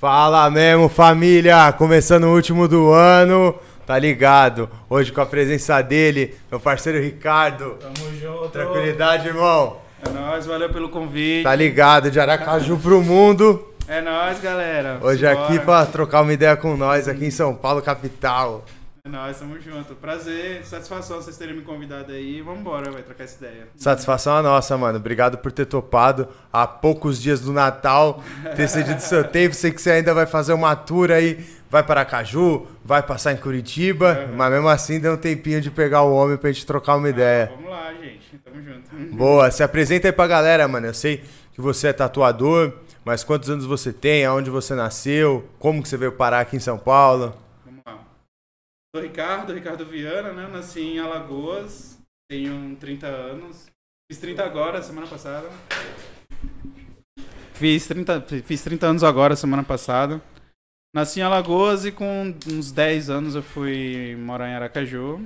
Fala mesmo, família! Começando o último do ano, tá ligado? Hoje com a presença dele, meu parceiro Ricardo. Tamo junto. Tranquilidade, irmão. É nóis, valeu pelo convite. Tá ligado? De Aracaju pro mundo. É nóis, galera. Hoje aqui pra trocar uma ideia com nós, aqui em São Paulo, capital. É nóis, tamo junto. Prazer, satisfação vocês terem me convidado aí. Vambora, vai trocar essa ideia. Satisfação a nossa, mano. Obrigado por ter topado há poucos dias do Natal, ter cedido seu tempo. Sei que você ainda vai fazer uma tour aí, vai para Aracaju, vai passar em Curitiba, Uhum. mas mesmo assim deu um tempinho de pegar o homem pra gente trocar uma ideia. Vamos lá, gente. Tamo junto. Boa, se apresenta aí pra galera, mano. Eu sei que você é tatuador, mas quantos anos você tem? Aonde você nasceu? Como que você veio parar aqui em São Paulo? Sou Ricardo, Ricardo Viana, né? Nasci em Alagoas, tenho 30 anos. Fiz 30 agora, semana passada. Fiz 30, fiz 30 anos agora, semana passada. Nasci em Alagoas e com uns 10 anos eu fui morar em Aracaju.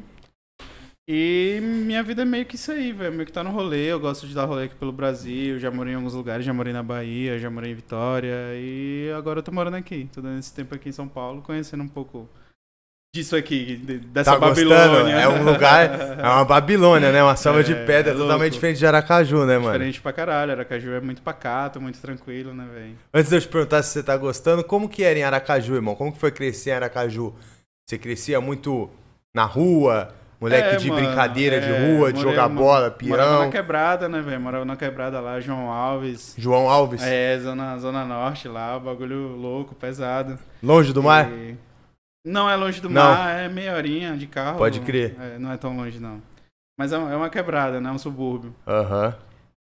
E minha vida é meio que isso aí, velho. Meio que tá no rolê. Eu gosto de dar rolê aqui pelo Brasil. Já morei em alguns lugares, já morei na Bahia, já morei em Vitória. E agora eu tô morando aqui. Tô dando esse tempo aqui em São Paulo, conhecendo um pouco disso aqui, de- dessa tá gostando? Babilônia. É um lugar, é uma Babilônia, né? Uma selva de É, pedra é totalmente diferente de Aracaju, né, mano? Diferente pra caralho. Aracaju é muito pacato, muito tranquilo, né, velho? Antes de eu te perguntar se você tá gostando, como que era em Aracaju, irmão? Como que foi crescer em Aracaju? Você crescia muito na rua, moleque É, de mano, brincadeira de é, rua, de jogar bola, Morava pirão? na quebrada, né, velho? Morava na quebrada lá, João Alves. João Alves, É, zona, zona norte lá, bagulho louco, pesado. longe do mar? Não é longe do Não. mar, é meia horinha de carro. Pode crer. É, não é tão longe, não. Mas é é uma quebrada, né? Um subúrbio. Aham.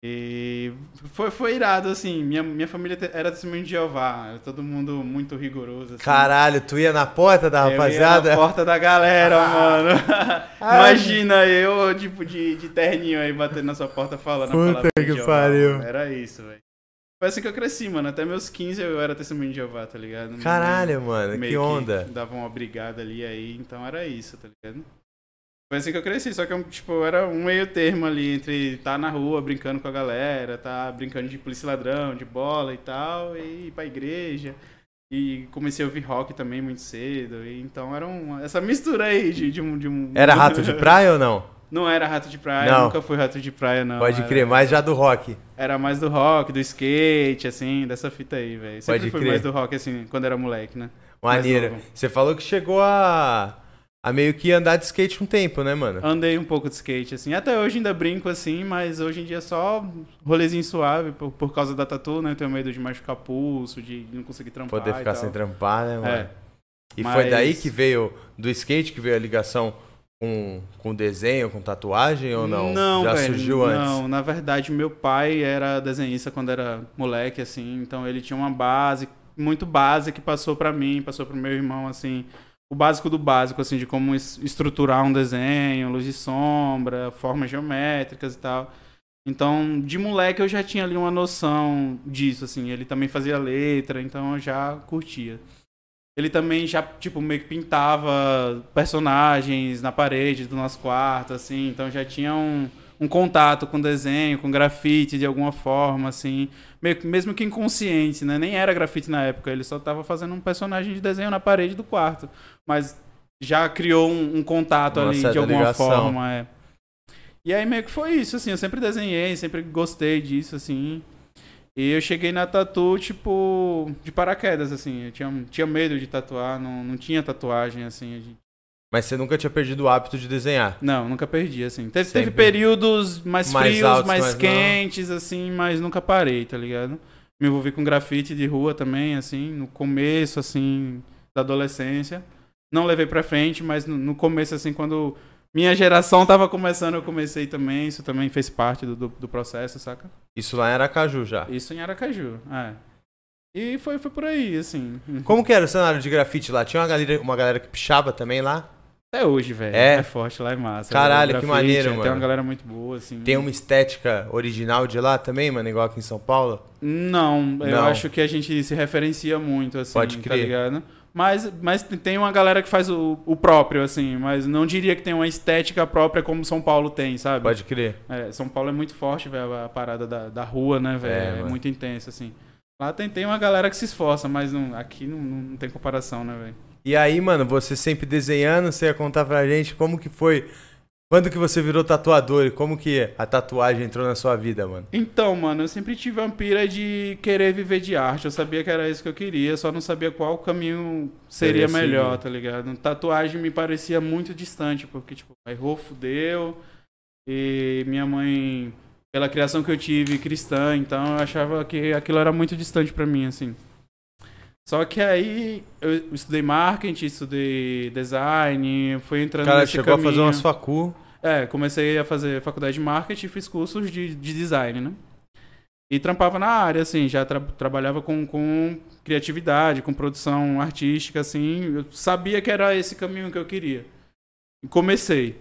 E foi, foi irado, assim. Minha, minha família era testemunho de Jeová. Todo mundo muito rigoroso. Assim. Caralho, tu ia na porta da Eu ia rapaziada? na porta da galera, mano. Ai. Imagina eu, tipo, de, de terninho aí, batendo na sua porta falando Puta que pariu. Era isso, velho. Foi assim que eu cresci, mano. Até meus 15 eu era testemunho de Jeová, tá ligado? Caralho, mãe mano, meio que onda. dava uma brigada ali aí, então era isso, tá ligado? Foi assim que eu cresci, só que eu, tipo, era um meio termo ali entre estar na rua brincando com a galera, tá brincando de polícia ladrão, de bola e tal, e ir pra igreja. E comecei a ouvir rock também muito cedo, e então era um, essa mistura aí de, de um, de um... Era rato de praia ou não? Não era rato de praia, Não. nunca fui rato de praia, não. Pode era, crer, mais já do rock. Era mais do rock, do skate, assim, dessa fita aí, velho. Sempre Pode fui crer. mais do rock, assim, quando era moleque, né? Maneiro. Você falou que chegou a, a meio que andar de skate um tempo, né, mano? Andei um pouco de skate, assim. Até hoje ainda brinco, assim, mas hoje em dia é só rolezinho suave por, por causa da tatu, né? Eu tenho medo de machucar pulso, de não conseguir trampar Poder ficar sem trampar, né, mano? É. E Mas- foi daí que veio, do skate que veio a ligação com, com desenho, com tatuagem ou não? Não, Já velho, surgiu antes? Não, na verdade, meu pai era desenhista quando era moleque, assim, então ele tinha uma base, muito base que passou pra mim, passou pro meu irmão, assim, o básico do básico, assim, de como es- estruturar um desenho, luz e sombra, formas geométricas e tal. Então, de moleque eu já tinha ali uma noção disso, assim, ele também fazia letra, então eu já curtia. Ele também já, tipo, meio que pintava personagens na parede do nosso quarto, assim, então já tinha um, um contato com desenho, com grafite de alguma forma, assim, meio mesmo que inconsciente, né? Nem era grafite na época, ele só tava fazendo um personagem de desenho na parede do quarto, mas já criou um, um contato Uma ali de alguma ligação. forma, é. E aí meio que foi isso, assim, eu sempre desenhei, sempre gostei disso, assim. E eu cheguei na tatu, tipo, de paraquedas, assim. Eu tinha, tinha medo de tatuar, não, não tinha tatuagem, assim. Mas você nunca tinha perdido o hábito de desenhar? Não, nunca perdi, assim. Teve, teve períodos mais, Mais frios, altos, mais mais não. quentes, assim, mas nunca parei, tá ligado? Me envolvi com grafite de rua também, assim, no começo, assim, da adolescência. Não levei pra frente, mas no, no começo, assim, quando minha geração tava começando, eu comecei também. Isso também fez parte do, do, do processo, saca? Isso lá em Aracaju já. Isso em Aracaju, é. E foi, foi por aí, assim. Como que era o cenário de grafite lá? Tinha uma galera, uma galera que pichava também lá? Até hoje, velho. É? É? forte lá, é massa. Caralho, O que grafite, maneiro, Tem mano. uma galera muito boa, assim. Tem uma estética original de lá também, mano, igual aqui em São Paulo? Não, eu Não. acho que a gente se referencia muito, assim, Pode tá crer. ligado? Mas, mas tem uma galera que faz o, o próprio, assim, mas não diria que tem uma estética própria como São Paulo tem, sabe? Pode crer. É, São Paulo é muito forte, velho, a parada da, da rua, né, velho? É, É, muito intensa, assim. Lá tem, tem uma galera que se esforça, mas não, aqui não, não tem comparação, né, velho? E aí, mano, você sempre desenhando, você ia contar pra gente como que foi. Quando que você virou tatuador e como que a tatuagem entrou na sua vida, mano? Então, mano, eu sempre tive uma pira de querer viver de arte. Eu sabia que era isso que eu queria, só não sabia qual caminho seria melhor, tá ligado? Tatuagem me parecia muito distante, porque, tipo, errou, fudeu. E minha mãe, pela criação que eu tive cristã, então eu achava que aquilo era muito distante pra mim, assim. Só que aí eu estudei marketing, estudei design, fui entrando Cara, nesse chegou a fazer umas facu. É, comecei a fazer faculdade de marketing e fiz cursos de, de design, né? E trampava na área, assim, já tra- trabalhava com, com criatividade, com produção artística, assim. Eu sabia que era esse caminho que eu queria. E comecei.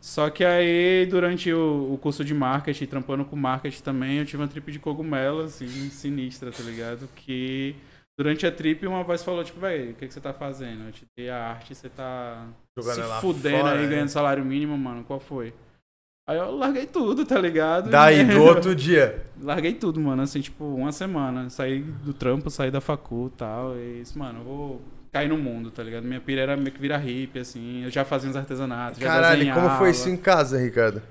Só que aí, durante o, o curso de marketing, trampando com marketing também, eu tive uma trip de cogumelo, assim, sinistra, tá ligado? Que durante a trip uma voz falou, tipo, velho, o que, que você tá fazendo? Eu te dei a arte, você tá Jogando se fudendo fora, aí, né? ganhando salário mínimo, mano, qual foi? Aí eu larguei tudo, tá ligado? Daí, E- do outro dia. Larguei tudo, mano, assim, tipo, uma semana. Saí do trampo, saí da facu e tal. E isso, mano, eu vou cair no mundo, tá ligado? Minha pira era meio que virar hippie, assim. Eu já fazia uns artesanatos, já Caralho, como desenhava. foi isso em casa, Ricardo?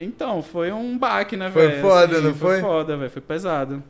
Então, foi um baque, né, Foi velho? foda, não foi? Foi foda, velho. Foi pesado.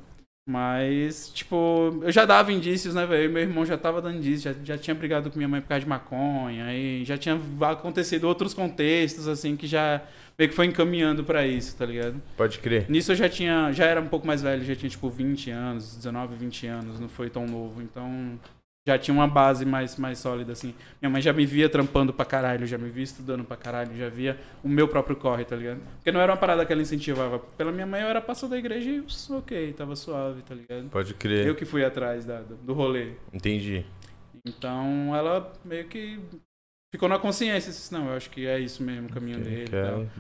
Mas, tipo, eu já dava indícios, né, velho? Meu irmão já tava dando indícios, já, já tinha brigado com minha mãe por causa de maconha, aí já tinha acontecido outros contextos, assim, que já meio que foi encaminhando pra isso, tá ligado? Pode crer. Nisso eu já tinha, já era um pouco mais velho, já tinha, tipo, 20 anos, 19, 20 anos, não foi tão novo, então já tinha uma base mais, mais sólida, assim. Minha mãe já me via trampando pra caralho, já me via estudando pra caralho, já via o meu próprio corre, tá ligado? Porque não era uma parada que ela incentivava. Pela minha mãe eu era pastor da igreja e ok, tava suave, tá ligado? Pode crer. Eu que fui atrás da- do, do rolê. Entendi. Então ela meio que ficou na consciência, disse, não, eu acho que é isso mesmo o caminho dele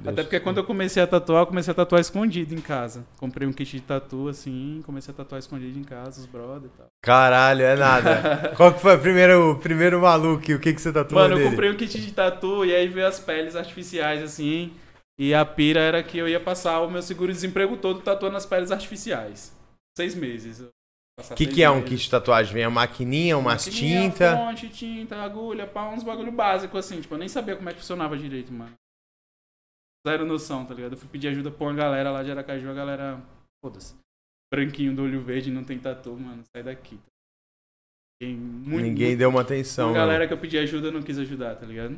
Até porque quando eu comecei a tatuar, eu comecei a tatuar escondido em casa. Comprei um kit de tatu assim, comecei a tatuar escondido em casa, os brother e tal. Caralho, é nada. Qual que foi o primeiro, o primeiro maluco? O que, que você tatuou Mano, eu nele? comprei um kit de tatu e aí veio as peles artificiais assim. E a pira era que eu ia passar o meu seguro-desemprego todo tatuando as peles artificiais. Seis meses. O que, que é um kit de tatuagem? Vem a maquininha, umas Maquininha, tinta. Fonte, tinta, agulha, pá, uns bagulho básico assim. Tipo, eu nem sabia como é que funcionava direito, mano. Zero noção, tá ligado? Eu fui pedir ajuda pra uma galera lá de Aracaju, a galera. Foda-se. Branquinho do olho verde, não tem tatu, mano. Sai daqui. Tá? Tem muito, Ninguém deu uma atenção. uma mano. galera que eu pedi ajuda não quis ajudar, tá ligado?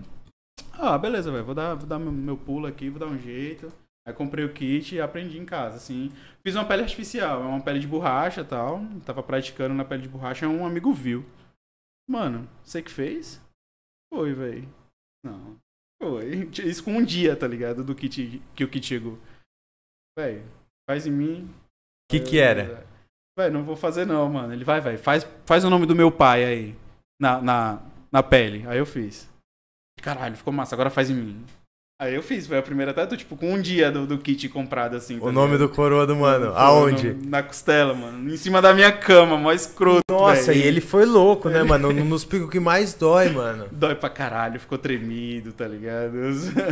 Ah, beleza, velho. Vou dar, vou dar meu, meu pulo aqui, vou dar um jeito. Aí comprei o kit e aprendi em casa, assim. Fiz uma pele artificial, é uma pele de borracha e tal. Tava praticando na pele de borracha, um amigo viu. Mano, você que fez? Foi, velho. Não. Foi. Isso com um dia, tá ligado? Do kit que o kit chegou. Velho, faz em mim. O que, que era? Velho, não vou fazer não, mano. Ele vai, vai. Faz, faz o nome do meu pai aí. Na, na, na pele. Aí eu fiz. Caralho, ficou massa. Agora faz em mim. Aí eu fiz, foi a primeira tatu, tipo, com um dia do, do kit comprado, assim. O nome do coroa do mano. Aonde? no- na costela, mano. Em cima da minha cama, mó escroto, Nossa, velho. e ele foi louco, né, mano? Nos picos que mais dói, mano. Dói pra caralho, ficou tremido, tá ligado?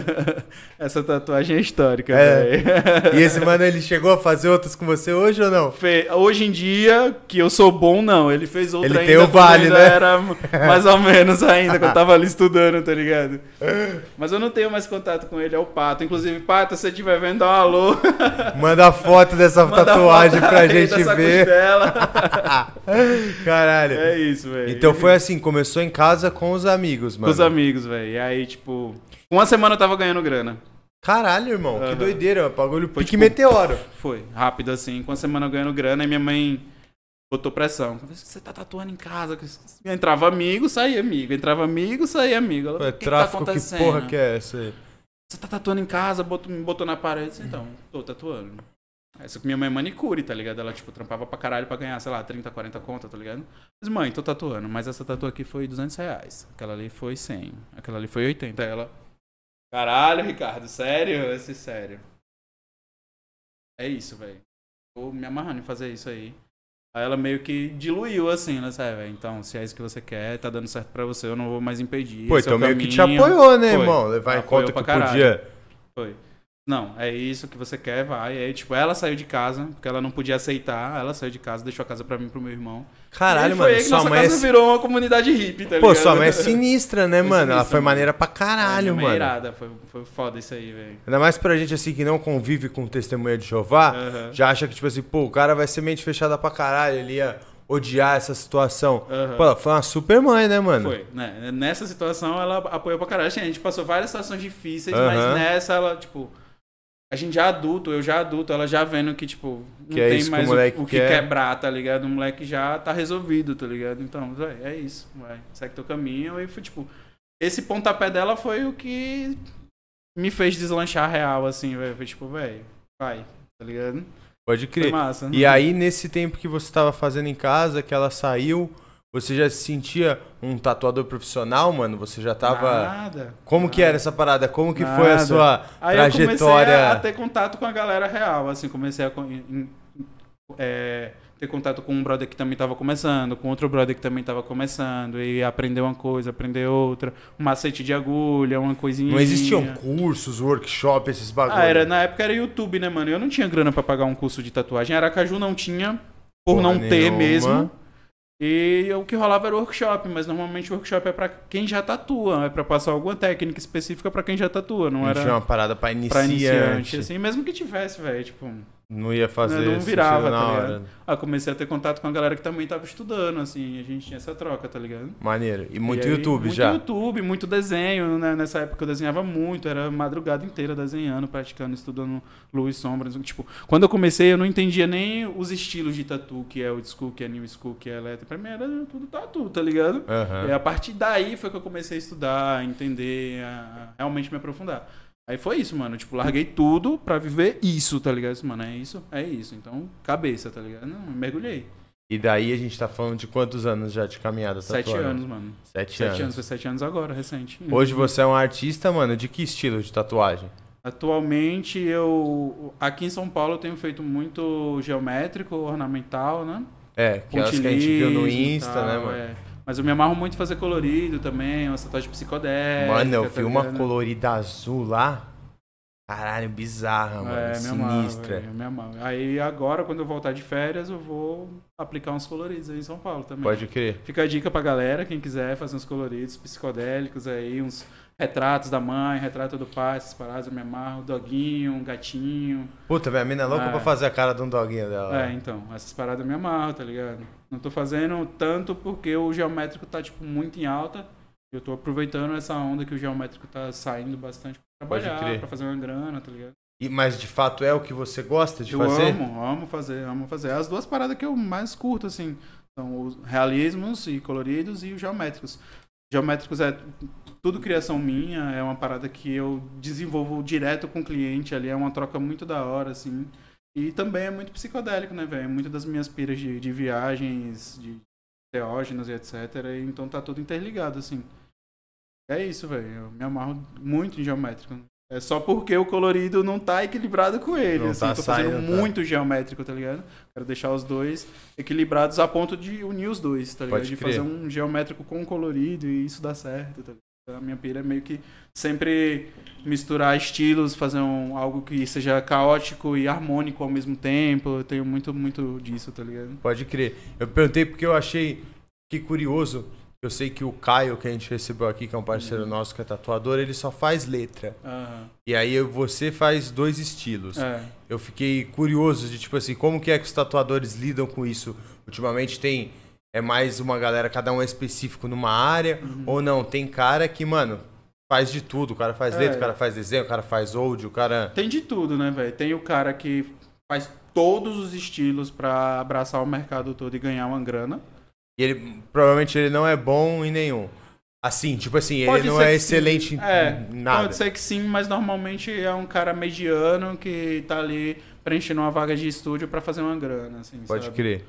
Essa tatuagem é histórica, É. velho. E esse mano, ele chegou a fazer outras com você hoje ou não? Fe- Hoje em dia, que eu sou bom, não. Ele fez outra Ele ainda. tem o vale, né? Era mais ou menos ainda, quando eu tava ali estudando, tá ligado? Mas eu não tenho mais contato com ele, é o Pato. Inclusive, Pato, se você estiver vendo, dá um alô. Manda foto dessa Manda tatuagem foto pra aí gente ver. Caralho. É isso, velho. Então foi assim, começou em casa com os amigos, Com mano. os amigos, velho. E aí, tipo, uma semana eu tava ganhando grana. Caralho, irmão, que Aham. doideira, bagulho Foi pique tipo- meteoro. Foi, rápido assim. Com uma semana eu ganhando grana, e minha mãe botou pressão. Você tá tatuando em casa? Entrava amigo, saía amigo. Entrava amigo, saía amigo. Ela, o que, que tá tráfico, que acontecendo? porra que é essa aí? Você tá tatuando em casa, botou, me botou na parede. Disse, Então, tô tatuando. Essa minha mãe é manicure, tá ligado? Ela, tipo, trampava pra caralho pra ganhar, sei lá, 30, 40 conta, tá ligado? Mas, mãe, tô tatuando, mas essa tatu aqui foi 200 reais. Aquela ali foi 100. Aquela ali foi 80. Aí Ela, caralho, Ricardo, sério? Esse sério. É isso, velho. Tô me amarrando em fazer isso aí. Aí ela meio que diluiu, assim, né, sabe? Então, se é isso que você quer, tá dando certo pra você, eu não vou mais impedir. Pô, esse é então meio que te caminho. apoiou, né, Foi. irmão? Levar em conta que caralho. podia. Foi. Não, é isso que você quer, vai. Aí, tipo, ela saiu de casa, porque ela não podia aceitar. Ela saiu de casa, deixou a casa pra mim e pro meu irmão. Caralho, e mano, foi aí que sua nossa mãe é... casa virou uma comunidade hippie, tá Pô, ligado? sua mãe é sinistra, né, Foi mano? Ela sinistra, foi mano. maneira pra É, caralho, é mano. irada, foi, foi foda isso aí, velho. Ainda mais pra gente, assim, que não convive com testemunha de Jeová, Aham. já acha que, tipo assim, pô, o cara vai ser mente fechada pra caralho, ele ia odiar essa situação. Aham. Pô, ela foi uma super mãe, né, mano? Foi, né? Nessa situação ela apoiou pra caralho. A gente passou várias situações difíceis, Aham. mas nessa ela, tipo. A gente já adulto, eu já adulto, ela já vendo que, tipo, não Que é tem isso que o mais o, o que quer. quebrar, tá ligado? O moleque já tá resolvido, tá ligado? Então, véi, é isso, vai, segue teu caminho. E foi, tipo, esse pontapé dela foi o que me fez deslanchar real, assim, velho. Foi tipo, velho, vai, tá ligado? Pode Foi crer. massa. E aí, nesse tempo que você tava fazendo em casa, que ela saiu, você já se sentia um tatuador profissional, mano? Você já tava. Nada. Como que nada. era essa parada? Como que foi a Nada. sua Aí eu comecei trajetória? a ter contato com a galera real, assim, comecei a é, ter contato com um brother que também estava começando, com outro brother que também estava começando, e aprender uma coisa, aprender outra, um macete de agulha, uma coisinha. Não existiam cursos, workshops, esses bagulhos? Ah, era, na época era YouTube, né, mano? Eu não tinha grana pra pagar um curso de tatuagem. Aracaju não tinha, por Porra não ter nenhuma. mesmo. E o que rolava era workshop, mas normalmente o workshop é pra quem já tatua, é pra passar alguma técnica específica pra quem já tatua, não, Não era tinha uma parada pra pra iniciante. iniciante, assim, mesmo que tivesse, velho, tipo, Não ia fazer Não sentido virava, na tá hora. ligado? ah, comecei a ter contato com a galera que também tava estudando, assim, a gente tinha essa troca, tá ligado? Maneiro. E muito E aí, YouTube muito já. YouTube, muito desenho, né? Nessa época eu desenhava muito, era madrugada inteira desenhando, praticando, estudando luz, sombras. Tipo, quando eu comecei eu não entendia nem os estilos de tatu, que é old school, que é new school, que é elétrico. Pra mim era tudo tatu, tá ligado? Aham. E a partir daí foi que eu comecei a estudar, a entender, a realmente me aprofundar. Aí foi isso, mano. Tipo, larguei tudo pra viver isso, tá ligado? Mano, é isso, é isso. Então, cabeça, tá ligado? Não, mergulhei. E daí a gente tá falando de quantos anos já de caminhada Sete tatuando? anos, mano. Sete, Sete anos. anos, foi sete anos agora, recente. Hoje você é um artista, mano, de que estilo de tatuagem? Atualmente eu aqui em São Paulo eu tenho feito muito geométrico, ornamental, né? É, que é as que a gente viu no Insta, tal, né, mano? é. Mas eu me amarro muito fazer colorido também, uma tatuagem psicodélica. Mano, eu tá vi uma colorida azul lá. Caralho, bizarra, mano. É, me sinistra. me amarro. Aí agora, quando eu voltar de férias, eu vou aplicar uns coloridos aí em São Paulo também. Pode crer. Fica a dica pra galera, quem quiser fazer uns coloridos psicodélicos aí, uns retratos da mãe, retrato do pai, essas paradas, eu me amarro, doguinho, um gatinho. Puta, minha mina é louca É. pra fazer a cara de um doguinho dela. É, então, essas paradas eu me amarro, tá ligado? Não tô fazendo tanto porque o geométrico tá, tipo, muito em alta. Eu tô aproveitando essa onda que o geométrico tá saindo bastante trabalhar, pra fazer uma grana, tá ligado? E, mas de fato é o que você gosta de eu fazer? amo, amo fazer, amo fazer. As duas paradas que eu mais curto, assim, são os realismos e coloridos e os geométricos. Geométricos é tudo criação minha, é uma parada que eu desenvolvo direto com o cliente ali, é uma troca muito da hora, assim. E também é muito psicodélico, né, velho? Muitas das minhas piras de, de viagens, de teógenos e etc. Então tá tudo interligado, assim. É isso, velho. Eu me amarro muito em geométrico. É só porque o colorido não tá equilibrado com ele. Não assim, tá eu tô fazendo saindo, tá. muito geométrico, tá ligado? Quero deixar os dois equilibrados a ponto de unir os dois, tá ligado? Pode de crer. fazer um geométrico com colorido e isso dá certo, tá ligado? A minha pira é meio que sempre misturar estilos, fazer um, algo que seja caótico e harmônico ao mesmo tempo. Eu tenho muito, muito disso, tá ligado? Pode crer. Eu perguntei porque eu achei que curioso. Eu sei que o Caio, que a gente recebeu aqui, que é um parceiro Uhum. nosso que é tatuador, ele só faz letra. Aham. E aí você faz dois estilos. É. Eu fiquei curioso de, tipo assim, como que é que os tatuadores lidam com isso? Ultimamente tem. É mais uma galera, cada um é específico numa área, Uhum. ou não? Tem cara que, mano, faz de tudo. O cara faz É. letra, o cara faz desenho, o cara faz old, o cara. Tem de tudo, né, velho? Tem o cara que faz todos os estilos pra abraçar o mercado todo e ganhar uma grana. E ele provavelmente ele não é bom em nenhum. Assim, tipo assim, ele Pode não ser é excelente sim. em É, nada. Pode ser que sim, mas normalmente é um cara mediano que tá ali preenchendo uma vaga de estúdio pra fazer uma grana, assim, Pode sabe? crer.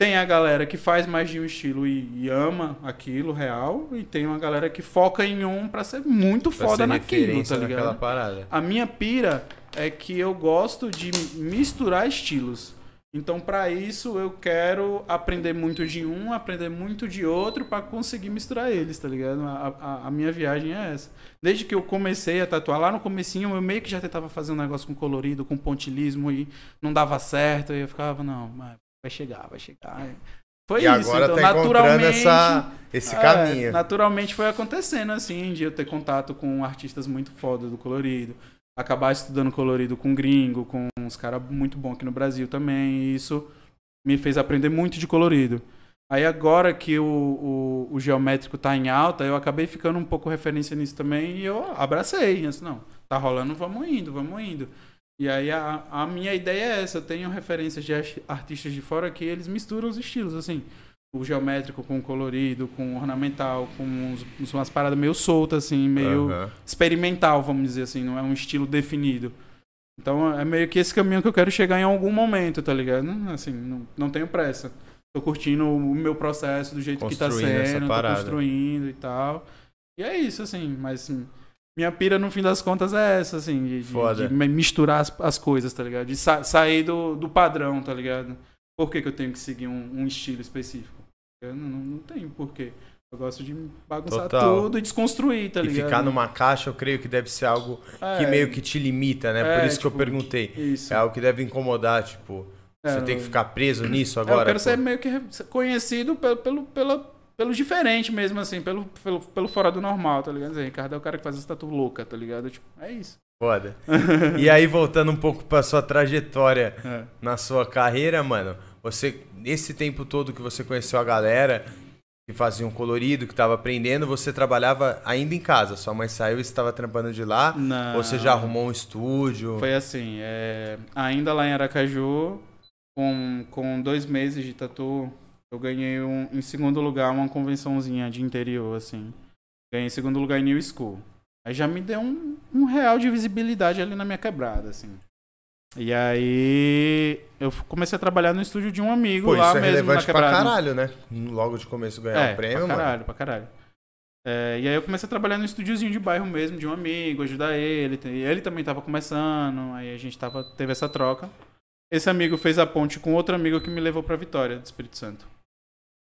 Tem a galera que faz mais de um estilo e, e ama aquilo real, e tem uma galera que foca em um pra ser muito Pra foda ser naquilo, tá ligado? parada. A minha pira é que eu gosto de misturar estilos. Então, para isso, eu quero aprender muito de um, aprender muito de outro, para conseguir misturar eles, tá ligado? A, a, a, minha viagem é essa. Desde que eu comecei a tatuar, lá no comecinho, eu meio que já tentava fazer um negócio com colorido, com pontilismo, e não dava certo, e eu ficava, não, vai chegar, vai chegar. Foi e isso, agora então, tá naturalmente, essa, esse é, caminho. Naturalmente foi acontecendo, assim, de eu ter contato com artistas muito foda do colorido acabar estudando colorido com gringo, com uns caras muito bons aqui no Brasil também. E isso me fez aprender muito de colorido. Aí agora que o, o, o, geométrico tá em alta, eu acabei ficando um pouco referência nisso também e eu abracei. Assim, não, tá rolando, vamos indo, vamos indo. E aí a, a minha ideia é essa, eu tenho referências de artistas de fora que eles misturam os estilos, assim o geométrico com o colorido, com o ornamental, com uns, umas paradas meio soltas, assim, meio uhum. experimental, vamos dizer assim, não é um estilo definido. Então é meio que esse caminho que eu quero chegar em algum momento, tá ligado? Assim, não, não tenho pressa. Tô curtindo o meu processo do jeito que tá sendo, tô construindo e tal. E é isso, assim, mas assim, minha pira no fim das contas é essa, assim, de, de, de misturar as, as, coisas, tá ligado? De sa sair do, do padrão, tá ligado? Por que, que eu tenho que seguir um, um estilo específico? Eu não, não tenho porquê. Eu gosto de bagunçar Total. tudo e desconstruir, tá ligado? E ficar numa caixa, eu creio que deve ser algo é, que meio que te limita, né? É, Por isso tipo, que eu tipo, perguntei. Isso. É algo que deve incomodar, tipo, é, você tem que ficar preso nisso agora? eu quero pô. ser meio que conhecido pelo, pelo, pelo, pelo diferente mesmo, assim, pelo, pelo, pelo fora do normal, tá ligado? Ricardo é o cara que faz essa tatu louca, tá ligado? Tipo, é isso. Foda. e aí, voltando um pouco pra sua trajetória é. na sua carreira, mano, você, nesse tempo todo que você conheceu a galera que fazia um colorido, que estava aprendendo, você trabalhava ainda em casa? Sua mãe saiu e estava trampando de lá? Não. Ou você já arrumou um estúdio? Foi assim, é... ainda lá em Aracaju, com, com dois meses de tatu, eu ganhei um, em segundo lugar uma convençãozinha de interior, assim. Ganhei em segundo lugar em New School. Aí já me deu um, um real de visibilidade ali na minha quebrada, assim. E aí eu comecei a trabalhar no estúdio de um amigo Pô, lá isso é mesmo relevante na pra caralho, né? Logo de começo ganhar é, um prêmio, pra caralho, mano. pra caralho. É, e aí eu comecei a trabalhar no estúdiozinho de bairro mesmo, de um amigo, ajudar ele. Ele também tava começando, aí a gente tava, teve essa troca. Esse amigo fez a ponte com outro amigo que me levou pra Vitória do Espírito Santo.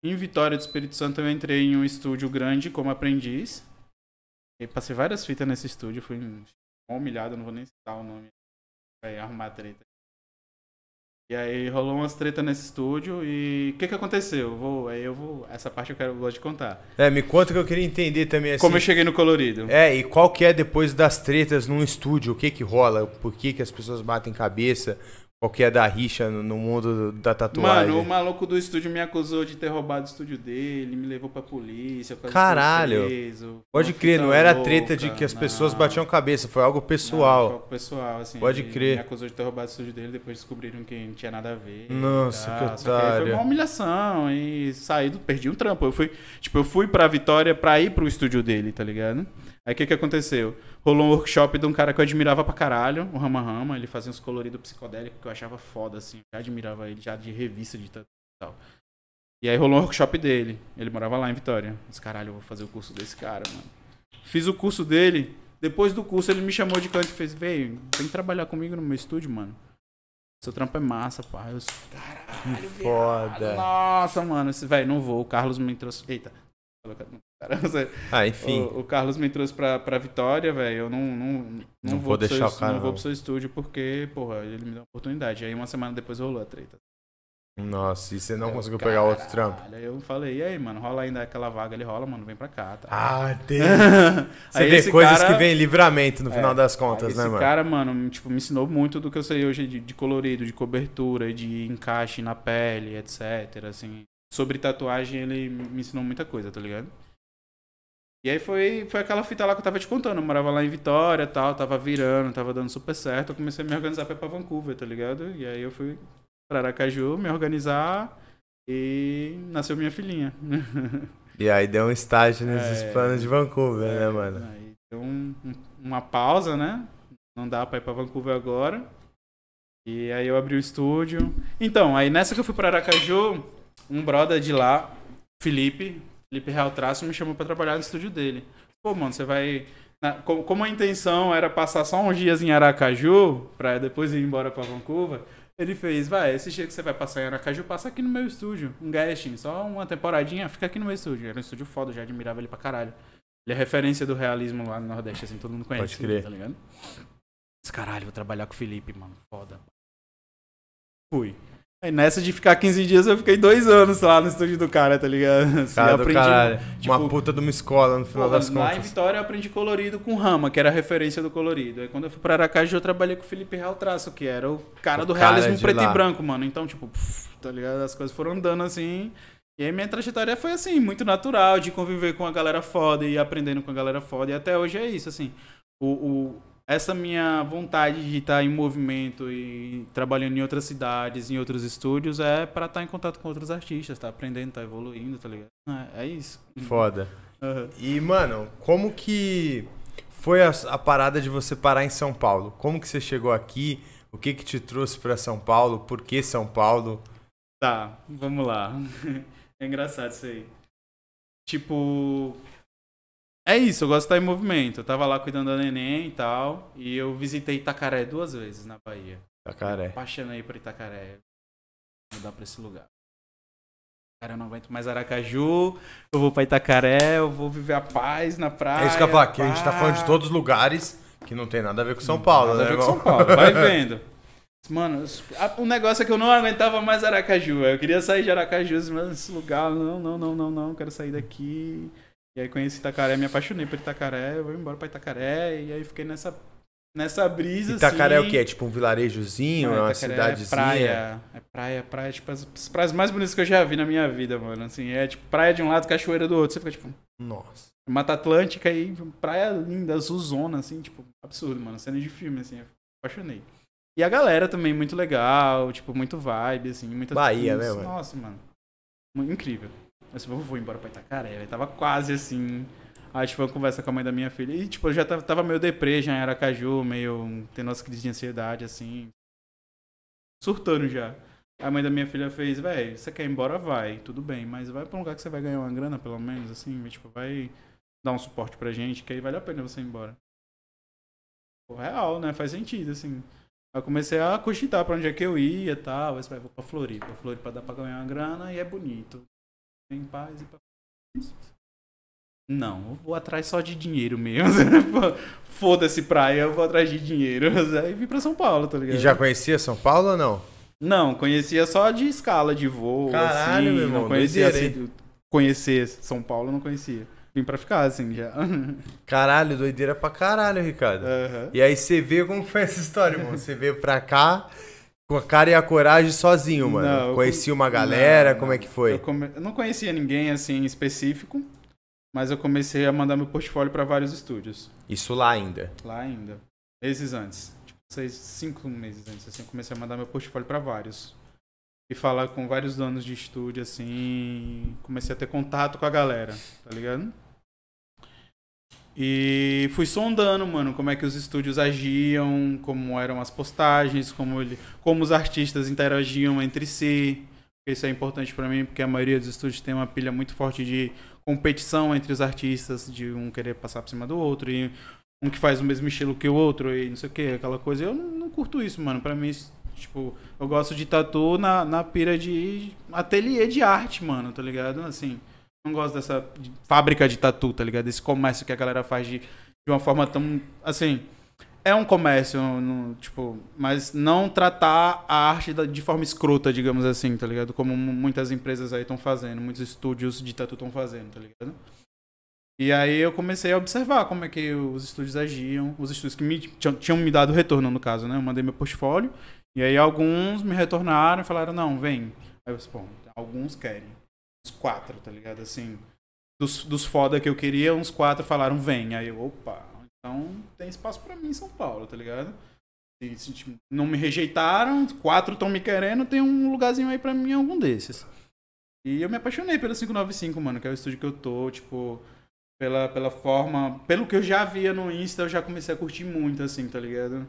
Em Vitória do Espírito Santo eu entrei em um estúdio grande como aprendiz. E passei várias fitas nesse estúdio, fui humilhado, não vou nem citar o nome Vai arrumar treta. E aí rolou umas treta nesse estúdio e o que que aconteceu? Eu vou, aí eu vou, essa parte eu quero eu gosto de contar. É, me conta que eu queria entender também assim. Como eu cheguei no colorido. É, e qual que é depois das tretas num estúdio, o que que rola? Por que que as pessoas batem cabeça? Qual que é da rixa no mundo da tatuagem? Mano, o maluco do estúdio me acusou de ter roubado o estúdio dele, me levou pra polícia. Caralho! Preso, Pode crer, não era louca, treta de que as não. pessoas batiam cabeça, foi algo pessoal. Não, foi algo pessoal, assim. Pode crer. Me acusou de ter roubado o estúdio dele, depois descobriram que não tinha nada a ver. Nossa, tá. que otário. Foi uma humilhação e saí, do, perdi um trampo. Eu fui, tipo, eu fui pra Vitória pra ir pro estúdio dele, tá ligado? Aí o que que aconteceu? Rolou um workshop de um cara que eu admirava pra caralho, o Rama Rama. Ele fazia uns coloridos psicodélicos que eu achava foda, assim. Eu já admirava ele, já de revista de tal. E aí rolou um workshop dele. Ele morava lá em Vitória. Disse, caralho, eu vou fazer o curso desse cara, mano. Fiz o curso dele. Depois do curso, ele me chamou de canto e fez, veio, vem trabalhar comigo no meu estúdio, mano. Seu trampo é massa, pai. Eu, caralho, que foda. Nossa, mano. Velho, não vou. O Carlos me trouxe. Eita. Ah, enfim. O, o, Carlos me trouxe pra, pra Vitória, velho. Eu não, não, não, não vou, vou deixar seu, o cara. Não, não vou pro seu estúdio porque, porra, ele me deu uma oportunidade. Aí uma semana depois rolou a treta. Nossa, e você não eu, conseguiu pegar outro trampo? Aí eu falei, e aí, mano, rola ainda aquela vaga, ele rola, mano, vem pra cá. Tá? Ah, tem. você aí vê coisas cara, que vem livramento no é, final das contas, né, mano? Esse cara, mano, tipo, me ensinou muito do que eu sei hoje de, de colorido, de cobertura, de encaixe na pele, etc. Assim, sobre tatuagem, ele me ensinou muita coisa, tá ligado? E aí foi, foi aquela fita lá que eu tava te contando. Eu morava lá em Vitória e tal, tava virando, tava dando super certo. Eu comecei a me organizar pra ir pra Vancouver, tá ligado? E aí eu fui pra Aracaju me organizar e nasceu minha filhinha. E aí deu um estágio nesses é, planos de Vancouver, né, é, né, mano? Aí deu um, um, uma pausa, né? Não dá pra ir pra Vancouver agora. E aí eu abri o estúdio. Então, aí nessa que eu fui pra Aracaju, um brother de lá, Felipe, Felipe Real Traço me chamou para trabalhar no estúdio dele. Pô, mano, você vai. Como a intenção era passar só uns dias em Aracaju, pra depois ir embora pra Vancouver, Ele fez, vai, esse dia que você vai passar em Aracaju, passa aqui no meu estúdio. Um guesting, só uma temporadinha, fica aqui no meu estúdio. Era um estúdio foda, já admirava ele pra caralho. Ele é referência do realismo lá no Nordeste, assim, todo mundo conhece. Pode crer. Tá ligado? Esse caralho, vou trabalhar com o Felipe, mano. Foda. Fui. Aí nessa de ficar 15 dias, eu fiquei dois anos lá no estúdio do cara, tá ligado? Assim, Cara do aprendi, caralho. tipo, Uma puta de uma escola, no final Porra, das lá em contas. Vitória eu aprendi colorido com Rama, que era a referência do colorido. Aí quando eu fui pra Aracaju eu trabalhei com o Felipe Real Traço, que era o cara O do cara realismo de preto lá. e branco, mano. Então, tipo, tá ligado? As coisas foram andando assim. E aí minha trajetória foi assim, muito natural, de conviver com a galera foda e aprendendo com a galera foda. E até hoje é isso, assim. O, o- essa minha vontade de estar em movimento e trabalhando em outras cidades, em outros estúdios, é pra estar em contato com outros artistas, tá aprendendo, tá evoluindo, tá ligado? É, é isso. Foda. Aham. E, mano, como que foi a, a parada de você parar em São Paulo? Como que você chegou aqui? O que que te trouxe pra São Paulo? Por que São Paulo? Tá, vamos lá. É engraçado isso aí. Tipo. É isso, eu gosto de estar em movimento. Eu tava lá cuidando da neném e tal. E eu visitei Itacaré duas vezes na Bahia. Tacaré. Apaixonei por Itacaré. Vou mudar pra esse lugar. Cara, eu não aguento mais Aracaju. Eu vou pra Itacaré, eu vou viver a paz na praia. É isso que eu falar, que a gente tá falando de todos os lugares que não tem nada a ver com São Paulo, Nada né, a ver com? São Paulo, vai vendo. Mano, o negócio é que eu não aguentava mais Aracaju. Eu queria sair de Aracaju, mas esse lugar, não, não, não, não, não, quero sair daqui. E aí conheci Itacaré, me apaixonei por Itacaré, eu vou embora pra Itacaré, e aí fiquei nessa, nessa brisa, Itacaré é assim. o quê? É tipo um vilarejozinho? É, uma Itacaré cidadezinha? É praia, é praia, praia, tipo, as, as praias mais bonitas que eu já vi na minha vida, mano. Assim, é tipo praia de um lado, cachoeira do outro. Você fica tipo, Nossa. Mata Atlântica e praia linda, azulzona, assim, tipo, absurdo, mano. Cena de filme, assim, eu apaixonei. E a galera também, muito legal, tipo, muito vibe, assim, muita Bahia, né, mano? Nossa, mano. Incrível. Eu disse, vou, embora pra Itacaré, velho. Tava quase assim. Aí, tipo, eu conversa com a mãe da minha filha. E, tipo, eu já tava, tava meio deprê, já em Aracaju, meio tendo umas crises de ansiedade, assim. Surtando já. A mãe da minha filha fez, velho, você quer ir embora? Vai, tudo bem, mas vai pra um lugar que você vai ganhar uma grana, pelo menos, assim, tipo, vai dar um suporte pra gente, que aí vale a pena você ir embora. Pô, real, né? Faz sentido, assim. Aí eu comecei a cogitar pra onde é que eu ia e tal. Aí vai, vou pra Floripa. Floripa dá pra ganhar uma grana e é bonito. Tem paz e pra... Não, eu vou atrás só de dinheiro mesmo. Foda-se praia, eu vou atrás de dinheiro. Aí vim pra São Paulo, tá ligado? E já conhecia São Paulo ou não? Não, conhecia só de escala de voo. Caralho, assim, meu irmão, Não conhecia doideira, assim. Conhecer São Paulo, não conhecia. Vim pra ficar, assim, já. Caralho, doideira pra caralho, Ricardo. Aham. E aí você veio como foi essa história, irmão? Você veio pra cá com a cara e a coragem sozinho, mano. Não, com- uma galera, Não, como é que foi? Eu, come- eu não conhecia ninguém, assim, específico. Mas eu comecei a mandar meu portfólio pra vários estúdios. Isso lá ainda. Lá ainda. Meses antes. Tipo, seis, cinco meses antes, assim. Eu comecei a mandar meu portfólio pra vários. E falar com vários donos de estúdio, assim. Comecei a ter contato com a galera, tá ligado? E fui sondando, mano, como é que os estúdios agiam, como eram as postagens, como, ele, como os artistas interagiam entre si. Isso é importante pra mim, porque a maioria dos estúdios tem uma pilha muito forte de competição entre os artistas, de um querer passar por cima do outro, e um que faz o mesmo estilo que o outro, e não sei o que, aquela coisa. Eu não, curto isso, mano. Pra mim, tipo, eu gosto de tatu na, na pira de ateliê de arte, mano, tá ligado? Assim, não gosto dessa de- fábrica de tatu, tá ligado? Esse comércio que a galera faz de, de uma forma tão. Assim, é um comércio, no- tipo, mas não tratar a arte de forma escrota, digamos assim, tá ligado? Como mu- muitas empresas aí estão fazendo, muitos estúdios de tatu estão fazendo, tá ligado? E aí eu comecei a observar como é que os estúdios agiam, os estúdios que me, tinham, tinham me dado retorno, no caso, né? Eu mandei meu portfólio, e aí alguns me retornaram e falaram, não, vem. Aí eu disse, bom, alguns querem. Uns quatro, tá ligado? Assim, dos, dos foda que eu queria, uns quatro falaram, vem. Aí eu, opa, então tem espaço pra mim em São Paulo, tá ligado? E, não me rejeitaram, quatro estão me querendo, tem um lugarzinho aí pra mim em algum desses. E eu me apaixonei pelo 595, mano, que é o estúdio que eu tô, tipo, pela, pela forma. Pelo que eu já via no Insta, eu já comecei a curtir muito, assim, tá ligado?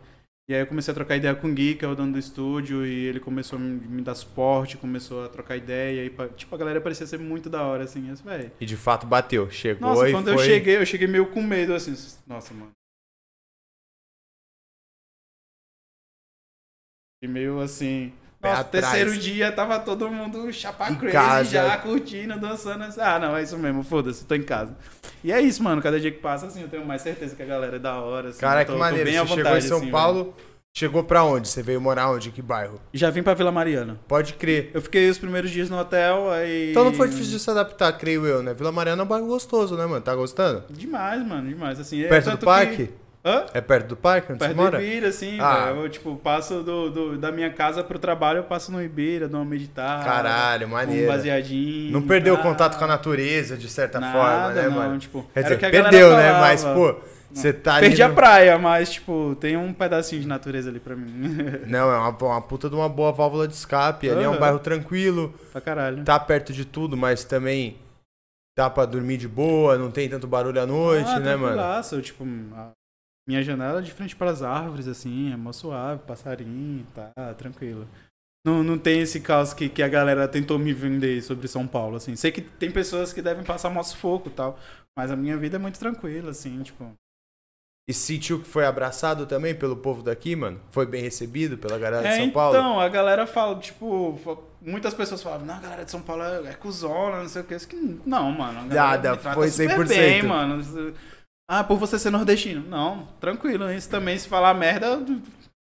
E aí eu comecei a trocar ideia com o Gui, que é o dono do estúdio, e ele começou a me dar suporte, começou a trocar ideia, e tipo, a galera parecia ser muito da hora, assim, disse, véi. E de fato bateu. Chegou Nossa, e quando foi... eu cheguei, eu cheguei meio com medo, assim, nossa, mano. E meio assim. Pé Nossa, atrás. terceiro dia tava todo mundo chapa Em crazy casa. já, curtindo, dançando. assim, Ah, não, é isso mesmo, foda-se, tô em casa. E é isso, mano. Cada dia que passa, assim, eu tenho mais certeza que a galera é da hora. Assim, Cara, tô- que maneiro. Você chegou vontade, em São assim, Paulo, chegou pra onde? Você veio morar onde? Que bairro? Já vim pra Vila Mariana. Pode crer. Eu fiquei os primeiros dias no hotel, aí. Então não foi difícil de se adaptar, creio eu, né? Vila Mariana é um bairro gostoso, né, mano? Tá gostando? Demais, mano, demais. Assim, é Perto tanto do que- parque? Hã? É perto do parque onde Perto você do mora? Ibira, assim, Ah. Eu, tipo, passo do, do- da minha casa pro trabalho, eu passo no Ibira, dou uma meditada. Caralho, Um maneiro. baseadinho. Não perdeu o tá. contato com a natureza, de certa Nada, forma, né, não, mano? Tipo, Quer dizer, que a perdeu, né? Mas, pô, você tá ali. Perdi a no- praia, mas, tipo, tem um pedacinho de natureza ali pra mim. Não, é uma, uma puta de uma boa válvula de escape. Ali é um bairro tranquilo, pra caralho. tá perto de tudo, mas também dá pra dormir de boa, não tem tanto barulho à noite, ah, né, mano? tranquilaço, Tipo, a minha janela é de frente para as árvores, assim, é mó suave, passarinho, tá, tranquilo. Não, não tem esse caos que, que a galera tentou me vender sobre São Paulo, assim. Sei que tem pessoas que devem passar mó sufoco e tal, mas a minha vida é muito tranquila, assim, tipo... E sentiu que foi abraçado também pelo povo daqui, mano? Foi bem recebido pela galera de É, São Paulo? então, a galera fala, tipo, muitas pessoas falavam, não, a galera de São Paulo é, é cuzona, não sei o que. Isso que não, mano. Nada, foi super 100%. bem, mano. Ah, por você ser nordestino. Não, tranquilo. Isso também, se falar merda,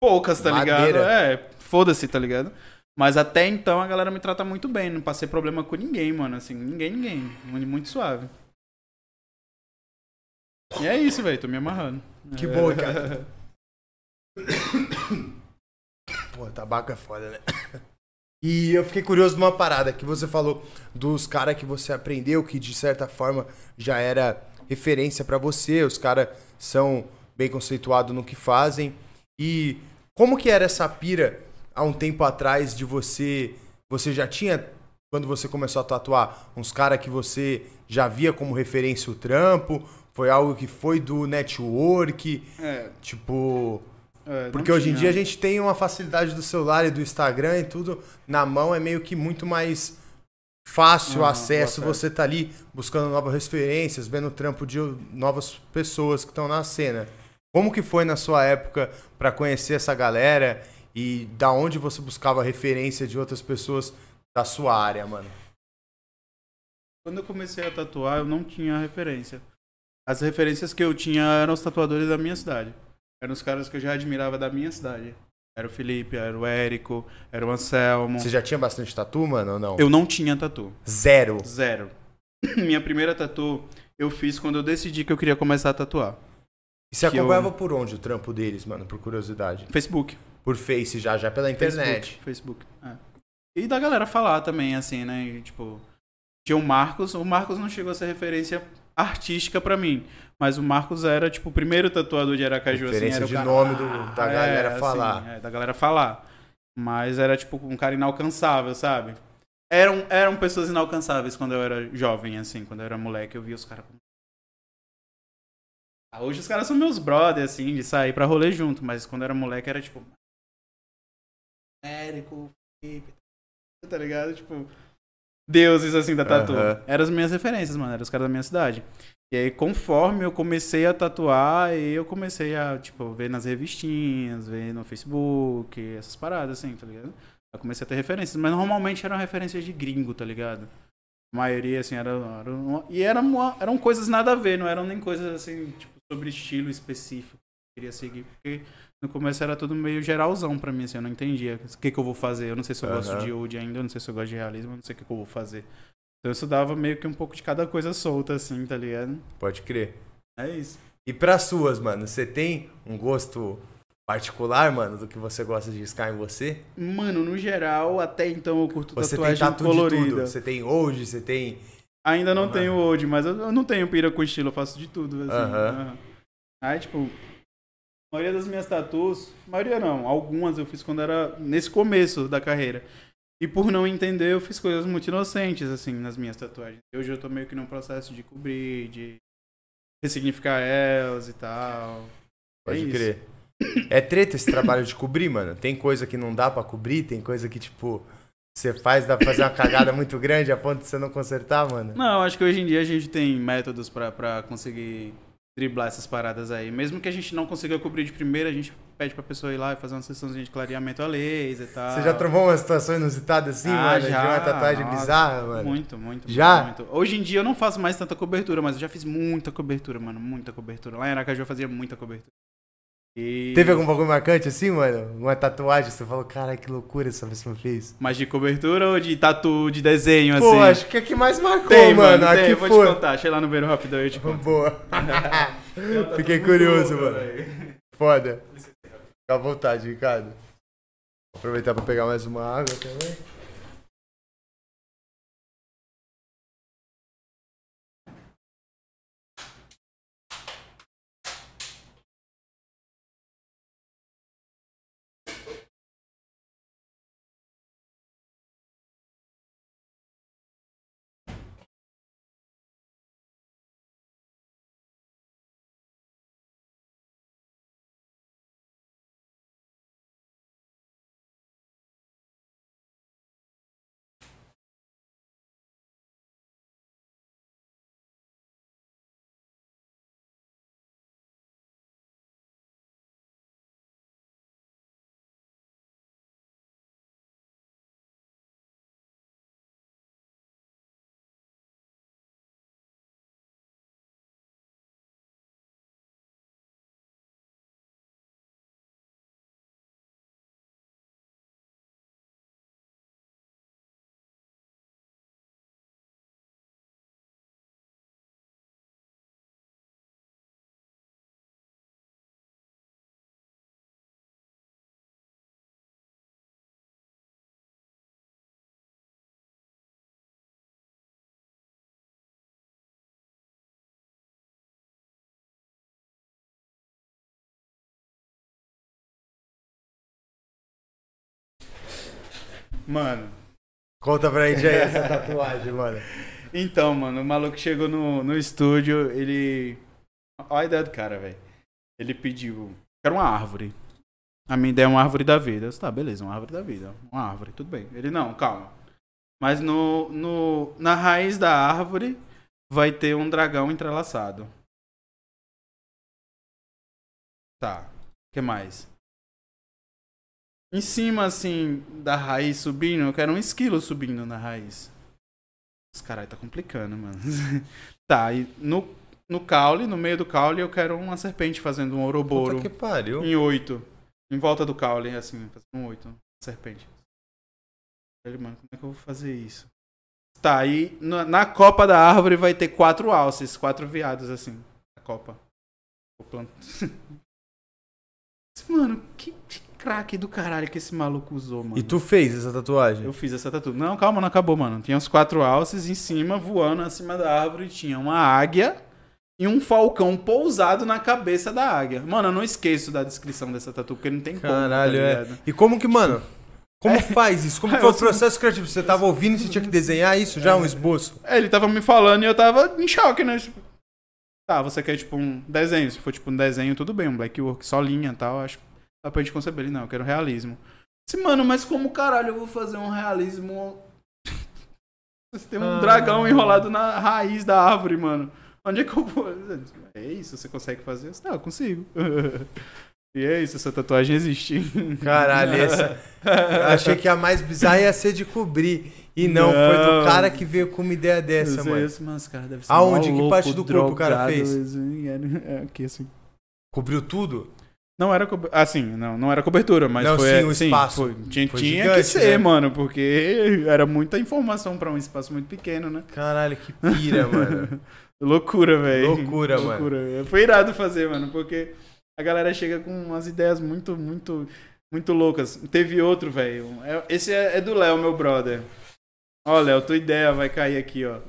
poucas, tá ligado? Madeira. É, foda-se, tá ligado? Mas até então a galera me trata muito bem. Não passei problema com ninguém, mano. Assim, ninguém, ninguém. Muito suave. E é isso, velho. Tô me amarrando. Que bom, cara. Pô, tabaco é foda, né? E eu fiquei curioso de uma parada que você falou dos caras que você aprendeu, que de certa forma já era referência pra você, os caras são bem conceituados no que fazem. E como que era essa pira há um tempo atrás de você, você já tinha quando você começou a tatuar, uns caras que você já via como referência o trampo, foi algo que foi do network, É, tipo, é, porque hoje em dia a gente tem uma facilidade do celular e do Instagram e tudo na mão, é meio que muito mais fácil Aham, acesso. Você tá ali buscando novas referências, vendo o trampo de novas pessoas que estão na cena. Como que foi na sua época para conhecer essa galera e da onde você buscava referência de outras pessoas da sua área, mano? Quando eu comecei a tatuar, eu não tinha referência. As referências que eu tinha eram os tatuadores da minha cidade. Eram os caras que eu já admirava da minha cidade. Era o Felipe, era o Érico, era o Anselmo. Você já tinha bastante tatu, mano, ou não? Eu não tinha tatu. Zero. Zero. Minha primeira tatu eu fiz quando eu decidi que eu queria começar a tatuar. E você que eu- acompanhava por onde o trampo deles, mano, por curiosidade? Facebook. Por Face já, já pela internet. Facebook. Facebook. É. E da galera falar também, assim, né? E, tipo, tinha o Marcos. O Marcos não chegou a ser referência artística pra mim. Mas o Marcos era, tipo, o primeiro tatuador de Aracaju, assim. Era o de cara- nome do- da galera assim, falar. é, da galera falar. Mas era, tipo, um cara inalcançável, sabe? Eram, eram pessoas inalcançáveis quando eu era jovem, assim. Quando eu era moleque, eu via os caras... Ah, Hoje os caras são meus brothers, assim, de sair pra rolê junto. Mas quando eu era moleque, era, tipo... Érico, Felipe, tá ligado? Tipo, deuses assim da tatu. Aham. Eram as minhas referências, mano, eram os caras da minha cidade. E aí, conforme eu comecei a tatuar, eu comecei a, tipo, ver nas revistinhas, ver no Facebook, essas paradas, assim, tá ligado? Eu comecei a ter referências, mas normalmente eram referências de gringo, tá ligado? A maioria, assim, era. era uma- e eram, uma- eram coisas nada a ver, não eram nem coisas, assim, tipo, sobre estilo específico que eu queria seguir, porque no começo era tudo meio geralzão pra mim, assim, eu não entendia o que, que eu vou fazer. Eu não sei se eu gosto Aham. de old ainda, eu não sei se eu gosto de realismo, eu não sei o que, que eu vou fazer. Então eu estudava meio que um pouco de cada coisa solta, assim, tá ligado? Pode crer. É isso. E pras suas, mano, você tem um gosto particular, mano, do que você gosta de riscar em você? Mano, no geral, até então eu curto Você tem tatuagem tatu de colorida. tudo. Você tem old, você tem. Ainda não Aham. tenho old, mas eu, não tenho pira com estilo, eu faço de tudo, assim. Aham. Aí, tipo, a maioria das minhas tatuas, maioria não, algumas eu fiz quando era nesse começo da carreira. E por não entender, eu fiz coisas muito inocentes, assim, nas minhas tatuagens. Hoje eu tô meio que num processo de cobrir, de ressignificar elas e tal. Pode é isso. crer. É treta esse trabalho de cobrir, mano. Tem coisa que não dá pra cobrir, tem coisa que, tipo, você faz, dá pra fazer uma cagada muito grande a ponto de você não consertar, mano. Não, acho que hoje em dia a gente tem métodos pra conseguir driblar essas paradas aí. Mesmo que a gente não consiga cobrir de primeira, a gente pede pra pessoa ir lá e fazer uma sessãozinha de clareamento a laser e tal. Você já trovou uma situação inusitada assim, ah, mano? Já, de uma tatuagem nossa, bizarra, mano? Muito, muito. Já? Muito, muito. Hoje em dia eu não faço mais tanta cobertura, mas eu já fiz muita cobertura, mano. Muita cobertura. Lá em Aracaju eu fazia muita cobertura. E... Teve algum bagulho marcante assim, mano? Uma tatuagem, você falou, cara, que loucura essa pessoa fez. Mas de cobertura ou de tatu, de desenho, Pô, assim? Pô, acho que é que mais marcou, tem, mano. Tem, aqui vou foi. te contar. Achei lá no Beiro Rapidão eu te conto. Boa. Fiquei curioso, mano. Foda. Fica à vontade, Ricardo. Aproveitar pra pegar mais uma água também. Mano. Conta pra gente aí essa tatuagem, mano. Então, mano, o maluco chegou no, no estúdio, ele. Olha a ideia do cara, velho. Ele pediu. Era uma árvore. A minha ideia é uma árvore da vida. Eu disse, tá, beleza, uma árvore da vida. Uma árvore, tudo bem. Ele, não, calma. Mas no, no, na raiz da árvore vai ter um dragão entrelaçado. Tá. O que mais? Em cima, assim, da raiz subindo, eu quero um esquilo subindo na raiz. Os caras tá complicando, mano. tá, e no, no caule, no meio do caule, eu quero uma serpente fazendo um ouroboro. Puta que pariu. Em oito. Em volta do caule, assim, fazendo um oito. Serpente. Ele, mano, como é que eu vou fazer isso? Tá, e na, na copa da árvore vai ter quatro alces, quatro viados, assim. Na copa. O planto. Mano, que, que craque do caralho que esse maluco usou, mano. E tu fez essa tatuagem? Eu fiz essa tatuagem. Não, calma, não acabou, mano. Tinha uns quatro alces em cima, voando acima da árvore. Tinha uma águia e um falcão pousado na cabeça da águia. Mano, eu não esqueço da descrição dessa tatu, porque não tem como. Tá Caralho, é. E como que, mano... Como é. faz isso? Como foi o processo criativo? Você tava ouvindo e você tinha que desenhar isso já, é. um esboço? É, ele tava me falando e eu tava em choque, né? Tipo, tá, você quer tipo um desenho. Se for tipo um desenho, tudo bem, um black work, só linha e tal, acho Pra gente conceber ele, não, eu quero realismo. Disse, mano, mas como caralho eu vou fazer um realismo. Você tem um ah. dragão enrolado na raiz da árvore, mano. Onde é que eu vou? É isso, você consegue fazer? Tá, eu consigo. E é isso, essa tatuagem existe. Caralho, essa. Eu achei que a mais bizarra ia ser de cobrir. E não, não, foi do cara que veio com uma ideia dessa, mano. Isso, mas, cara, deve ser Aonde? Que parte do corpo o cara fez? É, aqui, assim. Cobriu tudo? Não era co... assim, não, não era cobertura, mas não, foi sim, o assim, espaço. Foi, tinha, foi tinha gigante, que ser, né? mano, porque era muita informação para um espaço muito pequeno, né? Caralho, que pira, mano. Loucura, velho. Loucura, Loucura, mano. Foi irado fazer, mano, porque a galera chega com umas ideias muito, muito, muito loucas. Teve outro, velho. É, esse é, é do Léo, meu brother. Ó, Léo, tua ideia vai cair aqui, ó.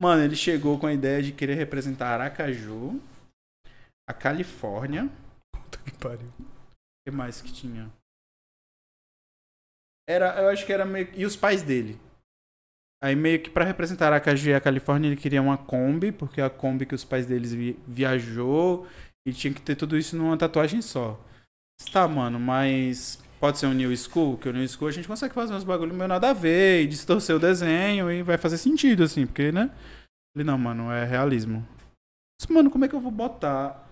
Mano, ele chegou com a ideia de querer representar Aracaju, a Califórnia que pariu. O que mais que tinha? Era, eu acho que era meio. E os pais dele? Aí meio que para representar Aracaju e a Califórnia ele queria uma Kombi, porque a Kombi que os pais deles vi viajou e tinha que ter tudo isso numa tatuagem só. Tá, mano, mas pode ser um New School, que o New School a gente consegue fazer uns bagulho meio nada a ver e distorcer o desenho e vai fazer sentido, assim, porque, né? Ele, não, mano, é realismo. Mas, mano, como é que eu vou botar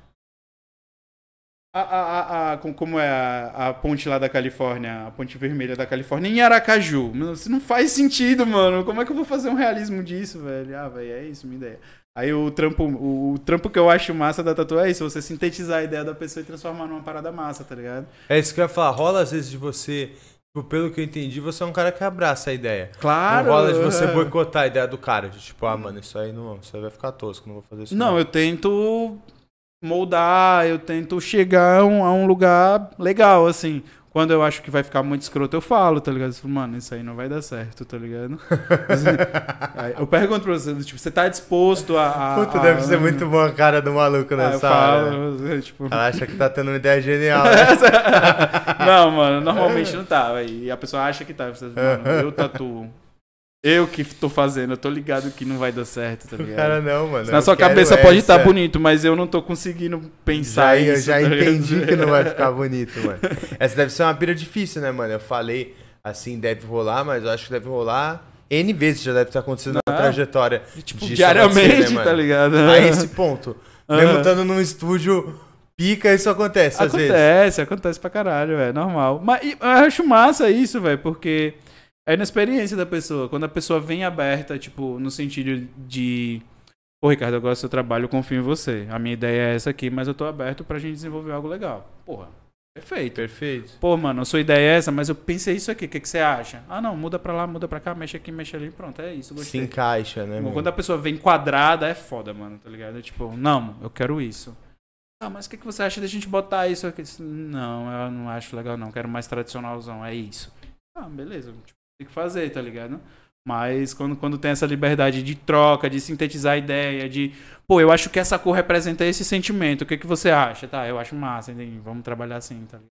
A, a, a, como é a, a, ponte lá da Califórnia, a ponte vermelha da Califórnia, em Aracaju. Isso não faz sentido, mano. Como é que eu vou fazer um realismo disso, velho? Ah, velho, é isso, minha ideia. Aí o trampo, o, o, trampo que eu acho massa da tatu é isso, você sintetizar a ideia da pessoa e transformar numa parada massa, tá ligado? É isso que eu ia falar, rola às vezes de você, tipo, pelo que eu entendi, você é um cara que abraça a ideia. Claro. Não rola de você boicotar a ideia do cara, de tipo, ah, mano, isso aí não, isso aí vai ficar tosco, não vou fazer isso. Não, não. eu tento moldar, eu tento chegar a um, a um lugar legal, assim. Quando eu acho que vai ficar muito escroto, eu falo, tá ligado? Mano, isso aí não vai dar certo, tá ligado? eu pergunto pra você, tipo, você tá disposto a. a Puta, a... deve ser muito boa a cara do maluco nessa ah, eu falo, né? tipo... Ela acha que tá tendo uma ideia genial. Né? não, mano, normalmente não tá, véio. E a pessoa acha que tá. Você, mano, eu tatuo eu que tô fazendo, eu tô ligado que não vai dar certo, tá ligado? Cara, não, mano. Na sua cabeça essa. pode estar tá bonito, mas eu não tô conseguindo pensar já, isso. Eu já tá entendi ligado? que não vai ficar bonito, mano. Essa deve ser uma pira difícil, né, mano? Eu falei assim, deve rolar, mas eu acho que deve rolar N vezes já deve estar acontecendo não, na trajetória. Tipo, diariamente, né, tá ligado? A esse ponto. Uhum. Mesmo estando num estúdio pica, isso acontece, acontece às vezes. Acontece, acontece pra caralho, é normal. Mas eu acho massa isso, velho, porque é na experiência da pessoa. Quando a pessoa vem aberta, tipo, no sentido de. Pô, Ricardo, eu gosto do seu trabalho, eu confio em você. A minha ideia é essa aqui, mas eu tô aberto pra gente desenvolver algo legal. Porra, perfeito. Perfeito. Pô, mano, a sua ideia é essa, mas eu pensei isso aqui, o que, que você acha? Ah, não, muda pra lá, muda pra cá, mexe aqui, mexe ali, pronto, é isso. Gostei. Se encaixa, né? Quando a pessoa vem quadrada, é foda, mano, tá ligado? É tipo, não, eu quero isso. Ah, mas o que, que você acha da gente botar isso aqui? Não, eu não acho legal, não. Quero mais tradicionalzão, é isso. Ah, beleza. Tipo, tem que fazer, tá ligado? Mas quando, quando tem essa liberdade de troca, de sintetizar a ideia, de. Pô, eu acho que essa cor representa esse sentimento. O que, que você acha? Tá, eu acho massa, entendi. vamos trabalhar assim, tá ligado?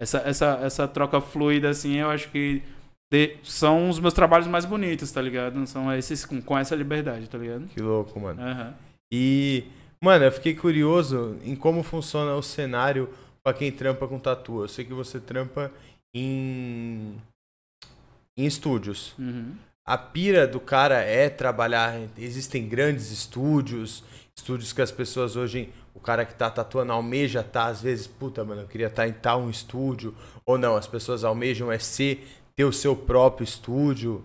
Essa, essa, essa troca fluida, assim, eu acho que de, são os meus trabalhos mais bonitos, tá ligado? São esses com, com essa liberdade, tá ligado? Que louco, mano. Uhum. E, mano, eu fiquei curioso em como funciona o cenário para quem trampa com tatu. Eu sei que você trampa em em estúdios. Uhum. A pira do cara é trabalhar. Existem grandes estúdios, estúdios que as pessoas hoje. O cara que tá tatuando almeja tá, às vezes, puta, mano, eu queria estar tá em tal um estúdio. Ou não, as pessoas almejam é ser, ter o seu próprio estúdio.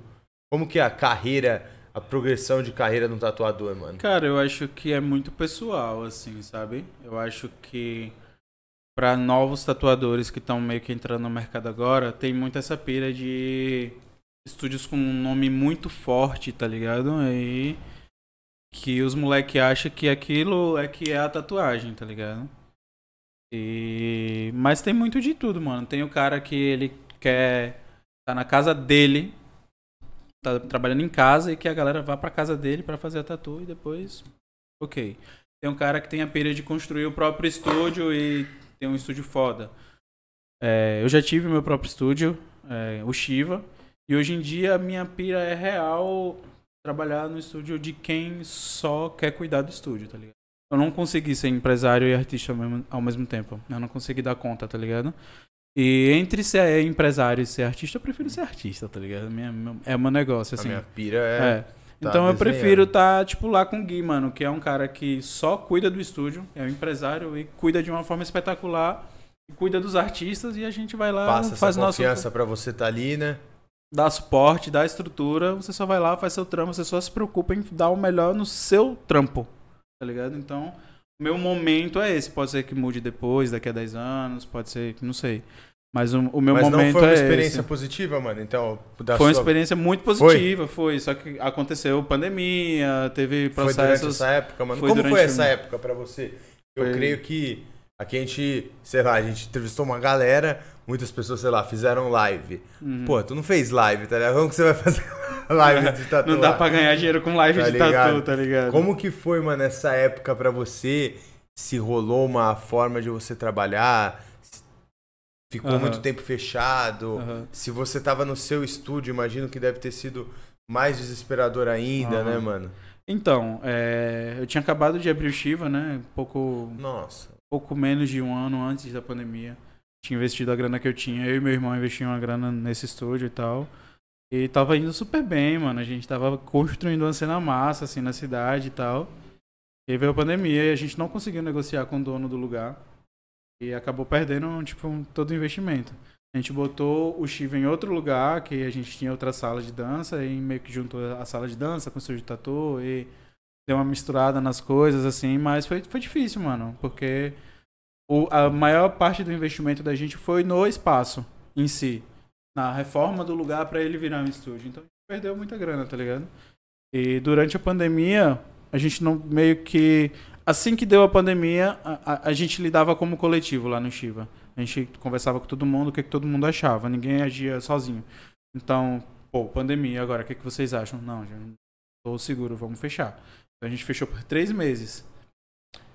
Como que é a carreira, a progressão de carreira um tatuador, mano? Cara, eu acho que é muito pessoal, assim, sabe? Eu acho que para novos tatuadores que estão meio que entrando no mercado agora, tem muito essa pira de estúdios com um nome muito forte, tá ligado? Aí que os moleque acham que aquilo é que é a tatuagem, tá ligado? E mas tem muito de tudo, mano. Tem o cara que ele quer tá na casa dele, tá trabalhando em casa e que a galera vá para casa dele para fazer a tatu e depois OK. Tem um cara que tem a pira de construir o próprio estúdio e ter um estúdio foda. É, eu já tive meu próprio estúdio, é, o Shiva, e hoje em dia a minha pira é real trabalhar no estúdio de quem só quer cuidar do estúdio, tá ligado? Eu não consegui ser empresário e artista ao mesmo, ao mesmo tempo. Eu não consegui dar conta, tá ligado? E entre ser empresário e ser artista, eu prefiro ser artista, tá ligado? Minha, é meu negócio, assim. A minha pira é. é. Tá então eu prefiro estar, tá, tipo, lá com o Gui, mano, que é um cara que só cuida do estúdio, é um empresário e cuida de uma forma espetacular, cuida dos artistas e a gente vai lá Passa faz essa confiança nosso... para você estar tá ali, né? Dá suporte, dá estrutura, você só vai lá, faz seu trampo, você só se preocupa em dar o melhor no seu trampo, tá ligado? Então, meu momento é esse. Pode ser que mude depois, daqui a 10 anos, pode ser que não sei. Mas o, o meu Mas momento é Mas não foi uma é experiência esse. positiva, mano? Então, foi sua... uma experiência muito positiva, foi? foi? Só que aconteceu pandemia, teve processos... Foi durante essa época, mano? Foi Como foi essa época para você? Eu foi... creio que aqui a gente, sei lá, a gente entrevistou uma galera muitas pessoas, sei lá, fizeram live. Uhum. Pô, tu não fez live, tá ligado? Como que você vai fazer live de tatu? não dá pra ganhar dinheiro com live tá de ligado? tatu, tá ligado? Como que foi, mano, essa época pra você? Se rolou uma forma de você trabalhar? Ficou uhum. muito tempo fechado? Uhum. Se você tava no seu estúdio, imagino que deve ter sido mais desesperador ainda, né, mano? Então, é... eu tinha acabado de abrir o Shiva, né? Pouco. Nossa. Pouco menos de um ano antes da pandemia tinha investido a grana que eu tinha. Eu e meu irmão investimos uma grana nesse estúdio e tal. E tava indo super bem, mano. A gente tava construindo uma cena massa, assim, na cidade e tal. E veio a pandemia e a gente não conseguiu negociar com o dono do lugar. E acabou perdendo, tipo, todo o investimento. A gente botou o Shiva em outro lugar, que a gente tinha outra sala de dança, e meio que juntou a sala de dança com o estúdio tatu, e deu uma misturada nas coisas, assim, mas foi, foi difícil, mano, porque o, a maior parte do investimento da gente foi no espaço em si, na reforma do lugar para ele virar um estúdio. Então a gente perdeu muita grana, tá ligado? E durante a pandemia, a gente não meio que. Assim que deu a pandemia, a, a, a gente lidava como coletivo lá no Shiva. A gente conversava com todo mundo, o que, que todo mundo achava. Ninguém agia sozinho. Então, pô, pandemia agora, o que, que vocês acham? Não, já tô seguro, vamos fechar. Então a gente fechou por três meses.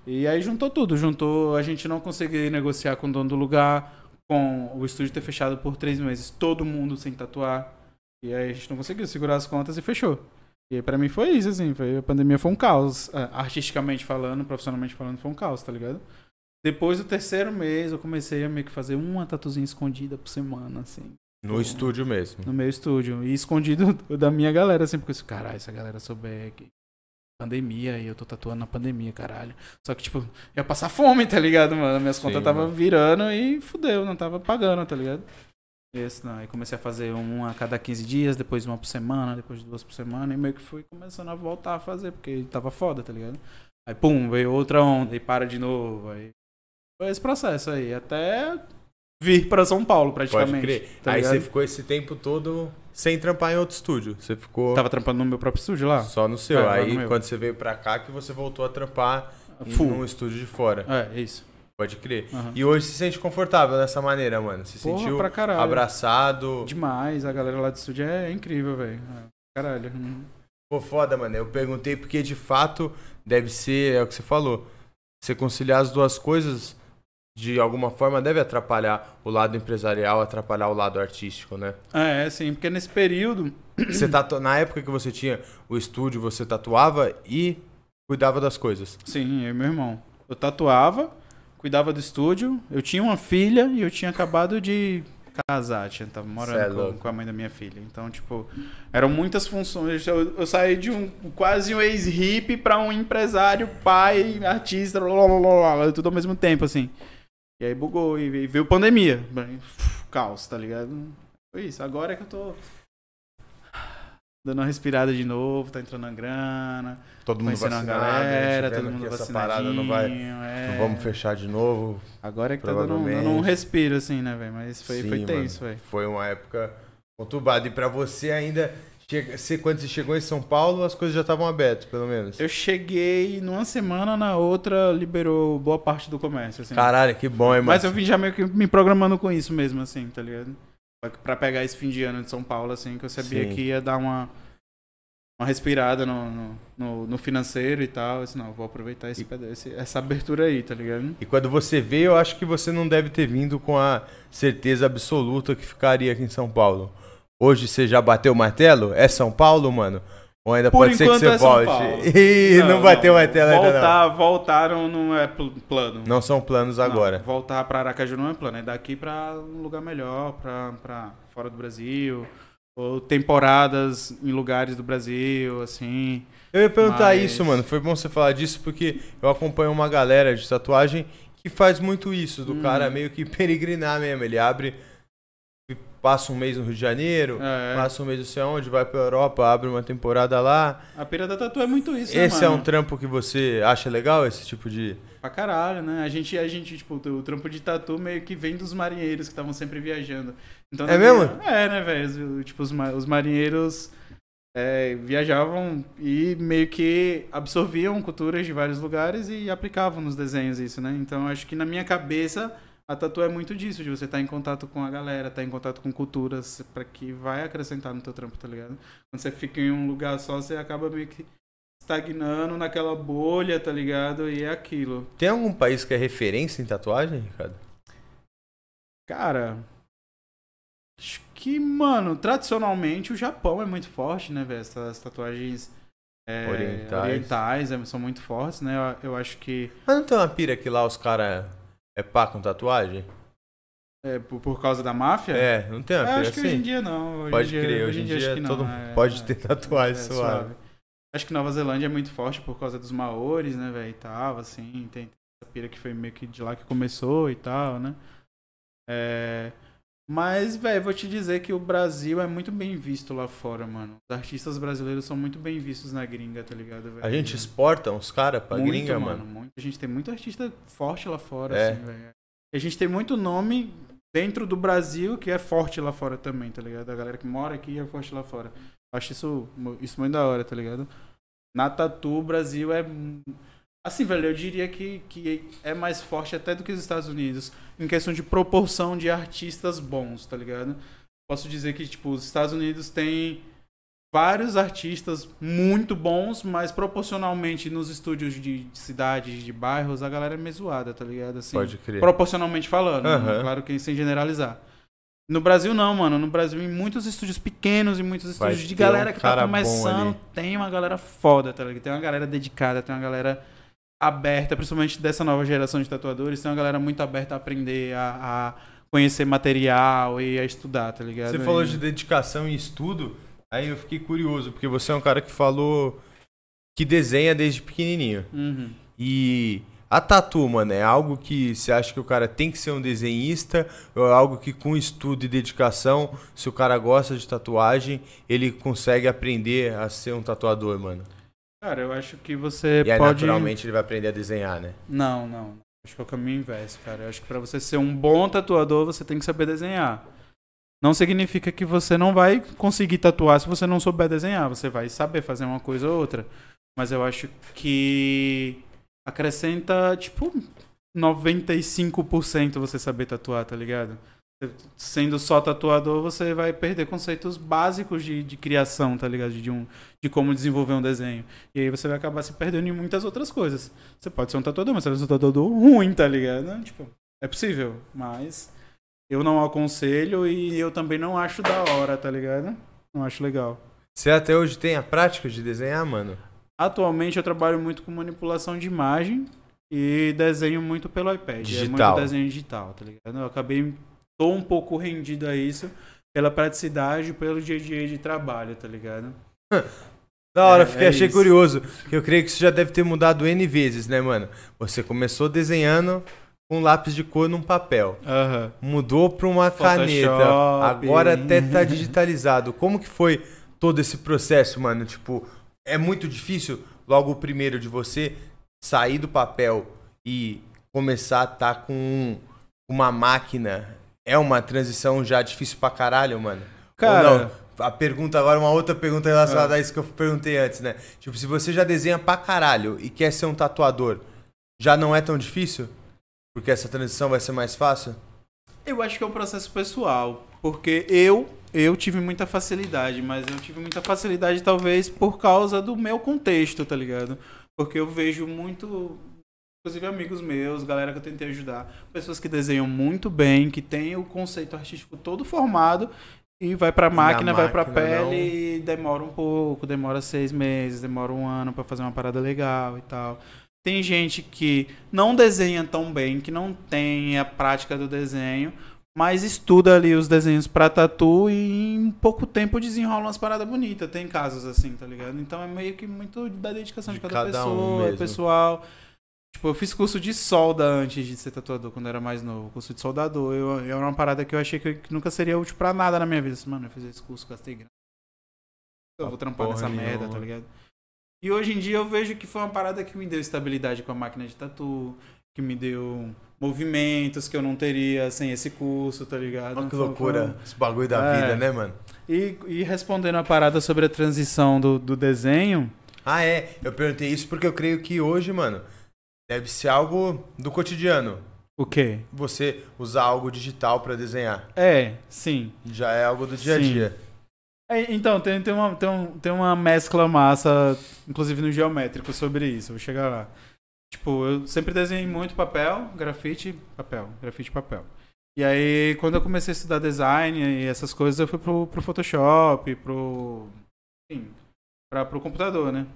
E aí juntou tudo, juntou a gente não conseguir negociar com o dono do lugar, com o estúdio ter fechado por três meses, todo mundo sem tatuar. E aí a gente não conseguiu segurar as contas e fechou. E para mim foi isso, assim, foi, a pandemia foi um caos. É, artisticamente falando, profissionalmente falando, foi um caos, tá ligado? Depois do terceiro mês, eu comecei a meio que fazer uma tatuzinha escondida por semana, assim. No estúdio mesmo. No meu estúdio. E escondido da minha galera, assim, porque eu caralho, se a galera souber que pandemia e eu tô tatuando na pandemia, caralho. Só que, tipo, ia passar fome, tá ligado, mano? Minhas Sim, contas tava mano. virando e fudeu, não tava pagando, tá ligado? Esse não. Aí comecei a fazer uma a cada 15 dias, depois uma por semana, depois duas por semana, e meio que fui começando a voltar a fazer, porque tava foda, tá ligado? Aí pum, veio outra onda, e para de novo. Aí foi esse processo aí, até vir para São Paulo, praticamente. Pode crer. Tá aí você ficou esse tempo todo sem trampar em outro estúdio. Você ficou. Tava trampando no meu próprio estúdio lá? Só no seu. É, aí quando você veio pra cá que você voltou a trampar Full. num estúdio de fora. É, isso. Pode crer. Uhum. E hoje se sente confortável dessa maneira, mano? Se Porra, sentiu abraçado? Demais. A galera lá do estúdio é incrível, velho. É, caralho. Pô, foda, mano. Eu perguntei porque de fato deve ser, é o que você falou. Você conciliar as duas coisas de alguma forma deve atrapalhar o lado empresarial, atrapalhar o lado artístico, né? É, é sim, porque nesse período. Você tatu... Na época que você tinha o estúdio, você tatuava e cuidava das coisas. Sim, eu e meu irmão. Eu tatuava cuidava do estúdio. Eu tinha uma filha e eu tinha acabado de casar, tinha tava morando é com, com, a mãe da minha filha. Então, tipo, eram muitas funções. Eu, eu saí de um quase um ex-hip para um empresário, pai, artista, blá, blá, blá, blá, tudo ao mesmo tempo, assim. E aí bugou e veio pandemia. Caos, tá ligado? Foi isso. Agora é que eu tô dando uma respirada de novo, tá entrando na grana. Todo mundo vacinado, galera, todo mundo essa parada não vai, é... não vamos fechar de novo. Agora é que tá dando, dando um respiro assim, né, velho? Mas foi, Sim, foi tenso, velho. Foi uma época conturbada e para você ainda você, quando você chegou em São Paulo, as coisas já estavam abertas, pelo menos. Eu cheguei numa semana, na outra liberou boa parte do comércio. Assim. Caralho, que bom, hein, Mas eu vim já meio que me programando com isso mesmo, assim, tá ligado? para pegar esse fim de ano de São Paulo, assim, que eu sabia Sim. que ia dar uma, uma respirada no, no, no, no financeiro e tal. Assim, não, vou aproveitar esse, esse, essa abertura aí, tá ligado? E quando você veio, eu acho que você não deve ter vindo com a certeza absoluta que ficaria aqui em São Paulo. Hoje você já bateu o martelo? É São Paulo, mano? Ou ainda Por pode ser que você é volte? Ih, não, não bateu o martelo voltar, ainda não. Voltaram não é plano. Não são planos agora. Não, voltar para Aracaju não é plano. É daqui para um lugar melhor, para fora do Brasil. Ou temporadas em lugares do Brasil, assim. Eu ia perguntar mas... isso, mano. Foi bom você falar disso, porque eu acompanho uma galera de tatuagem que faz muito isso, do hum. cara meio que peregrinar mesmo. Ele abre passa um mês no Rio de Janeiro, é. passa um mês não sei onde, vai pra Europa, abre uma temporada lá. A Pira da Tatu é muito isso, né, Esse né, é um trampo que você acha legal, esse tipo de... Pra caralho, né? A gente, a gente tipo, o trampo de tatu meio que vem dos marinheiros que estavam sempre viajando. Então, é mesmo? É, né, velho? Tipo, os, os marinheiros é, viajavam e meio que absorviam culturas de vários lugares e aplicavam nos desenhos isso, né? Então, acho que na minha cabeça a tatu é muito disso, de você estar tá em contato com a galera, estar tá em contato com culturas, para que vai acrescentar no teu trampo, tá ligado? Quando você fica em um lugar só, você acaba meio que estagnando naquela bolha, tá ligado? E é aquilo. Tem algum país que é referência em tatuagem, Ricardo? Cara, acho que, mano, tradicionalmente o Japão é muito forte, né, velho? Essas tatuagens é, orientais, orientais é, são muito fortes, né? Eu, eu acho que. Mas não tem uma pira que lá os caras é pá com tatuagem? É, por, por causa da máfia? É, não tem uma é, Acho que hoje em dia não. Hoje pode dia, crer, hoje, em dia, dia todo é, pode ter tatuagem é, suave. suave. Acho que Nova Zelândia é muito forte por causa dos maores, né, velho, e tal, assim, tem pira que foi meio que de lá que começou e tal, né? É... Mas, velho, vou te dizer que o Brasil é muito bem visto lá fora, mano. Os artistas brasileiros são muito bem vistos na gringa, tá ligado? Véio? A gente exporta uns caras pra muito, gringa, mano. mano. Muito. A gente tem muito artista forte lá fora, É. assim, velho. A gente tem muito nome dentro do Brasil que é forte lá fora também, tá ligado? A galera que mora aqui é forte lá fora. Acho isso, isso muito da hora, tá ligado? Na Tatu, o Brasil é. Assim, velho, eu diria que, que é mais forte até do que os Estados Unidos em questão de proporção de artistas bons, tá ligado? Posso dizer que, tipo, os Estados Unidos tem vários artistas muito bons, mas proporcionalmente nos estúdios de, de cidades, de bairros, a galera é meio zoada, tá ligado? Assim, Pode crer. proporcionalmente falando, né? Aham. claro que sem generalizar. No Brasil não, mano. No Brasil, em muitos estúdios pequenos, em muitos Vai estúdios de ter um galera que tá começando, tem uma galera foda, tá ligado? Tem uma galera dedicada, tem uma galera aberta, principalmente dessa nova geração de tatuadores, tem uma galera muito aberta a aprender, a, a conhecer material e a estudar, tá ligado? Você falou E- de dedicação e estudo, aí eu fiquei curioso, porque você é um cara que falou que desenha desde pequenininho. Uhum. E a tatu, mano, é algo que você acha que o cara tem que ser um desenhista ou é algo que com estudo e dedicação, se o cara gosta de tatuagem, ele consegue aprender a ser um tatuador, mano? Cara, eu acho que você E aí, pode... naturalmente, ele vai aprender a desenhar, né? Não, não. Acho que é o caminho inverso, cara. Eu acho que pra você ser um bom tatuador, você tem que saber desenhar. Não significa que você não vai conseguir tatuar se você não souber desenhar. Você vai saber fazer uma coisa ou outra. Mas eu acho que acrescenta, tipo, 95% você saber tatuar, tá ligado? Sendo só tatuador, você vai perder conceitos básicos de, de criação, tá ligado? De, um, de como desenvolver um desenho. E aí você vai acabar se perdendo em muitas outras coisas. Você pode ser um tatuador, mas você vai ser um tatuador ruim, tá ligado? Tipo, é possível, mas eu não aconselho e eu também não acho da hora, tá ligado? Não acho legal. Você até hoje tem a prática de desenhar, mano? Atualmente eu trabalho muito com manipulação de imagem e desenho muito pelo iPad. É Digital. muito desenho digital, tá ligado? Eu acabei, tô um pouco rendido a isso pela praticidade e pelo dia a dia de trabalho, tá ligado? Da hora, É, fiquei, é achei isso. curioso. Que eu creio que isso já deve ter mudado N vezes, né, mano? Você começou desenhando com lápis de cor num papel. Aham. Mudou pra uma Photoshop. caneta. Agora até tá digitalizado. Como que foi todo esse processo, mano? Tipo, é muito difícil logo o primeiro de você sair do papel e começar a tá com um- uma máquina. É uma transição já difícil pra caralho, mano. Cara- Ou não? A pergunta agora, uma outra pergunta relacionada a isso que eu perguntei antes, né? Tipo, se você já desenha pra caralho e quer ser um tatuador, já não é tão difícil? Porque essa transição vai ser mais fácil? Eu acho que é um processo pessoal, porque eu eu tive muita facilidade, mas eu tive muita facilidade talvez por causa do meu contexto, tá ligado? Porque eu vejo muito inclusive amigos meus, galera que eu tentei ajudar, pessoas que desenham muito bem, que têm o conceito artístico todo formado e vai pra na máquina, vai pra máquina pele não. e demora um pouco, demora seis meses, demora um ano pra fazer uma parada legal e tal. Tem gente que não desenha tão bem, que não tem a prática do desenho, mas estuda ali os desenhos pra tatu e em pouco tempo desenrola umas paradas bonitas. Tem casos assim, tá ligado? Então é meio que muito da dedicação de, De cada, cada um pessoa, é mesmo. pessoal. Tipo, eu fiz curso de solda antes de ser tatuador, quando eu era mais novo. Curso de soldador. Eu, eu era uma parada que eu achei que, que nunca seria útil pra nada na minha vida. Assim, Mano, eu fiz esse curso, gastei grana. Eu vou trampar Porra nessa merda, tá ligado? E hoje em dia eu vejo que foi uma parada que me deu estabilidade com a máquina de tatu, que me deu movimentos que eu não teria sem esse curso, tá ligado? Olha que Foi- loucura esse bagulho da É. vida, né, mano? E, e respondendo a parada sobre a transição do, do desenho, Ah, é. Eu perguntei isso porque eu creio que hoje, mano, deve ser algo do cotidiano. o quê? Você usar algo digital pra desenhar. É, sim. Já é algo do dia a dia. É, então, tem, tem, uma, tem, um- tem uma mescla massa, inclusive no geométrico, sobre isso. Vou chegar lá. Tipo, eu sempre desenhei muito papel, grafite, papel, grafite, papel. E aí, quando eu comecei a estudar design e essas coisas, eu fui pro, pro Photoshop, pro. Enfim, pra, pro computador, né?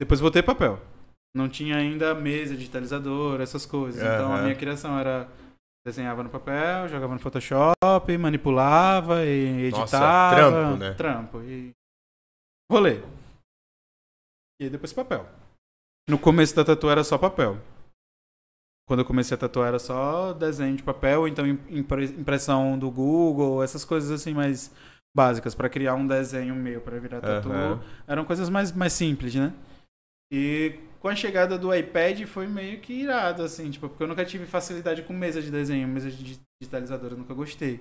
Depois voltei papel. Não tinha ainda mesa, digitalizador, essas coisas. Então a minha criação era. Desenhava no papel, jogava no Photoshop, manipulava e Nossa, editava. trampo, né? Trampo. E. Rolê. E depois papel. No começo da tatu era só papel. quando eu comecei a tatuar era só desenho de papel, então impressão do Google, essas coisas assim mais básicas para criar um desenho meu para virar tatu. Uhum. Eram coisas mais, mais simples, né? E com a chegada do iPad foi meio que irado, assim, tipo, porque eu nunca tive facilidade com mesa de desenho, mesa de digitalizador, eu nunca gostei.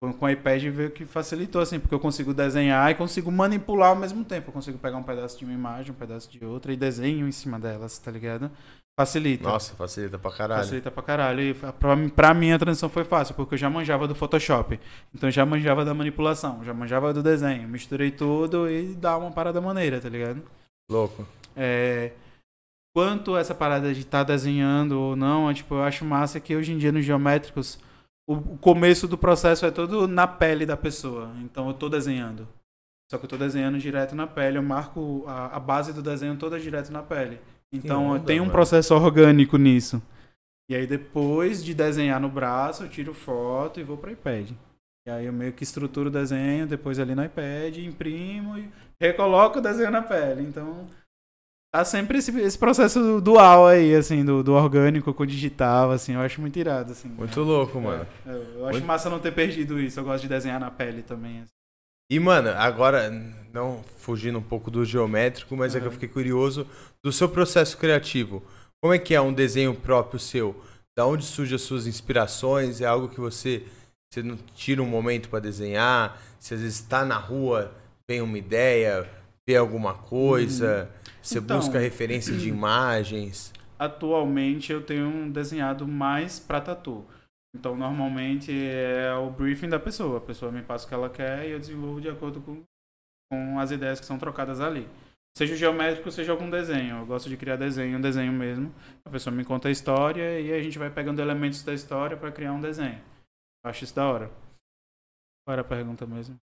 Com o iPad veio que facilitou, assim, porque eu consigo desenhar e consigo manipular ao mesmo tempo. Eu consigo pegar um pedaço de uma imagem, um pedaço de outra e desenho em cima delas, tá ligado? Facilita. Nossa, facilita pra caralho. Facilita pra caralho. E pra, pra mim a transição foi fácil, porque eu já manjava do Photoshop. Então eu já manjava da manipulação, já manjava do desenho. Misturei tudo e dá uma parada maneira, tá ligado? Louco. É, quanto essa parada de estar tá desenhando ou não, é, tipo, eu acho massa que hoje em dia nos geométricos o, o começo do processo é todo na pele da pessoa. Então eu tô desenhando. Só que eu tô desenhando direto na pele, eu marco a, a base do desenho toda direto na pele. Então onda, tem um mano. processo orgânico nisso. E aí depois de desenhar no braço, eu tiro foto e vou para iPad. E aí eu meio que estruturo o desenho, depois ali no iPad, imprimo e recoloco o desenho na pele. Então Tá sempre esse, esse processo dual aí, assim, do, do orgânico com o digital, assim, eu acho muito irado, assim. Muito né? louco, mano. É, eu acho muito... massa não ter perdido isso, eu gosto de desenhar na pele também. Assim. E, mano, agora, não fugindo um pouco do geométrico, mas uhum. é que eu fiquei curioso do seu processo criativo. Como é que é um desenho próprio seu? Da onde surgem as suas inspirações? É algo que você, você não tira um momento para desenhar? Se às vezes está na rua, vem uma ideia, vê alguma coisa... Uhum você então, busca referência de imagens? Atualmente eu tenho desenhado mais para tatu. Então, normalmente é o briefing da pessoa. A pessoa me passa o que ela quer e eu desenvolvo de acordo com, com as ideias que são trocadas ali. Seja geométrico, seja algum desenho. Eu gosto de criar desenho, um desenho mesmo. A pessoa me conta a história e a gente vai pegando elementos da história para criar um desenho. Eu acho isso da hora. Qual era a pergunta mesmo?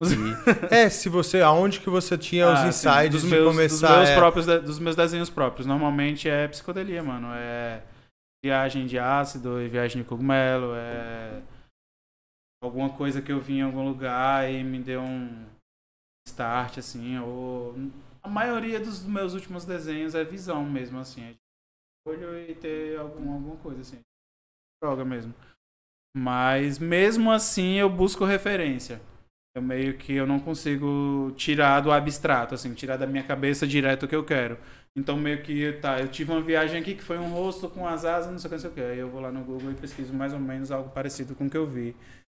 é, se você. Aonde que você tinha ah, os insights dos de meus, começar. Dos meus, é... próprios, dos meus desenhos próprios. Normalmente é psicodelia, mano. É viagem de ácido e viagem de cogumelo. É alguma coisa que eu vi em algum lugar e me deu um start, assim. Ou. A maioria dos meus últimos desenhos é visão mesmo, assim. É olho e ter algum, alguma coisa, assim. Droga mesmo. Mas mesmo assim eu busco referência. Eu meio que eu não consigo tirar do abstrato, assim, tirar da minha cabeça direto o que eu quero. Então meio que, tá, eu tive uma viagem aqui que foi um rosto com as asas, não sei o que, não sei o que. Aí eu vou lá no Google e pesquiso mais ou menos algo parecido com o que eu vi.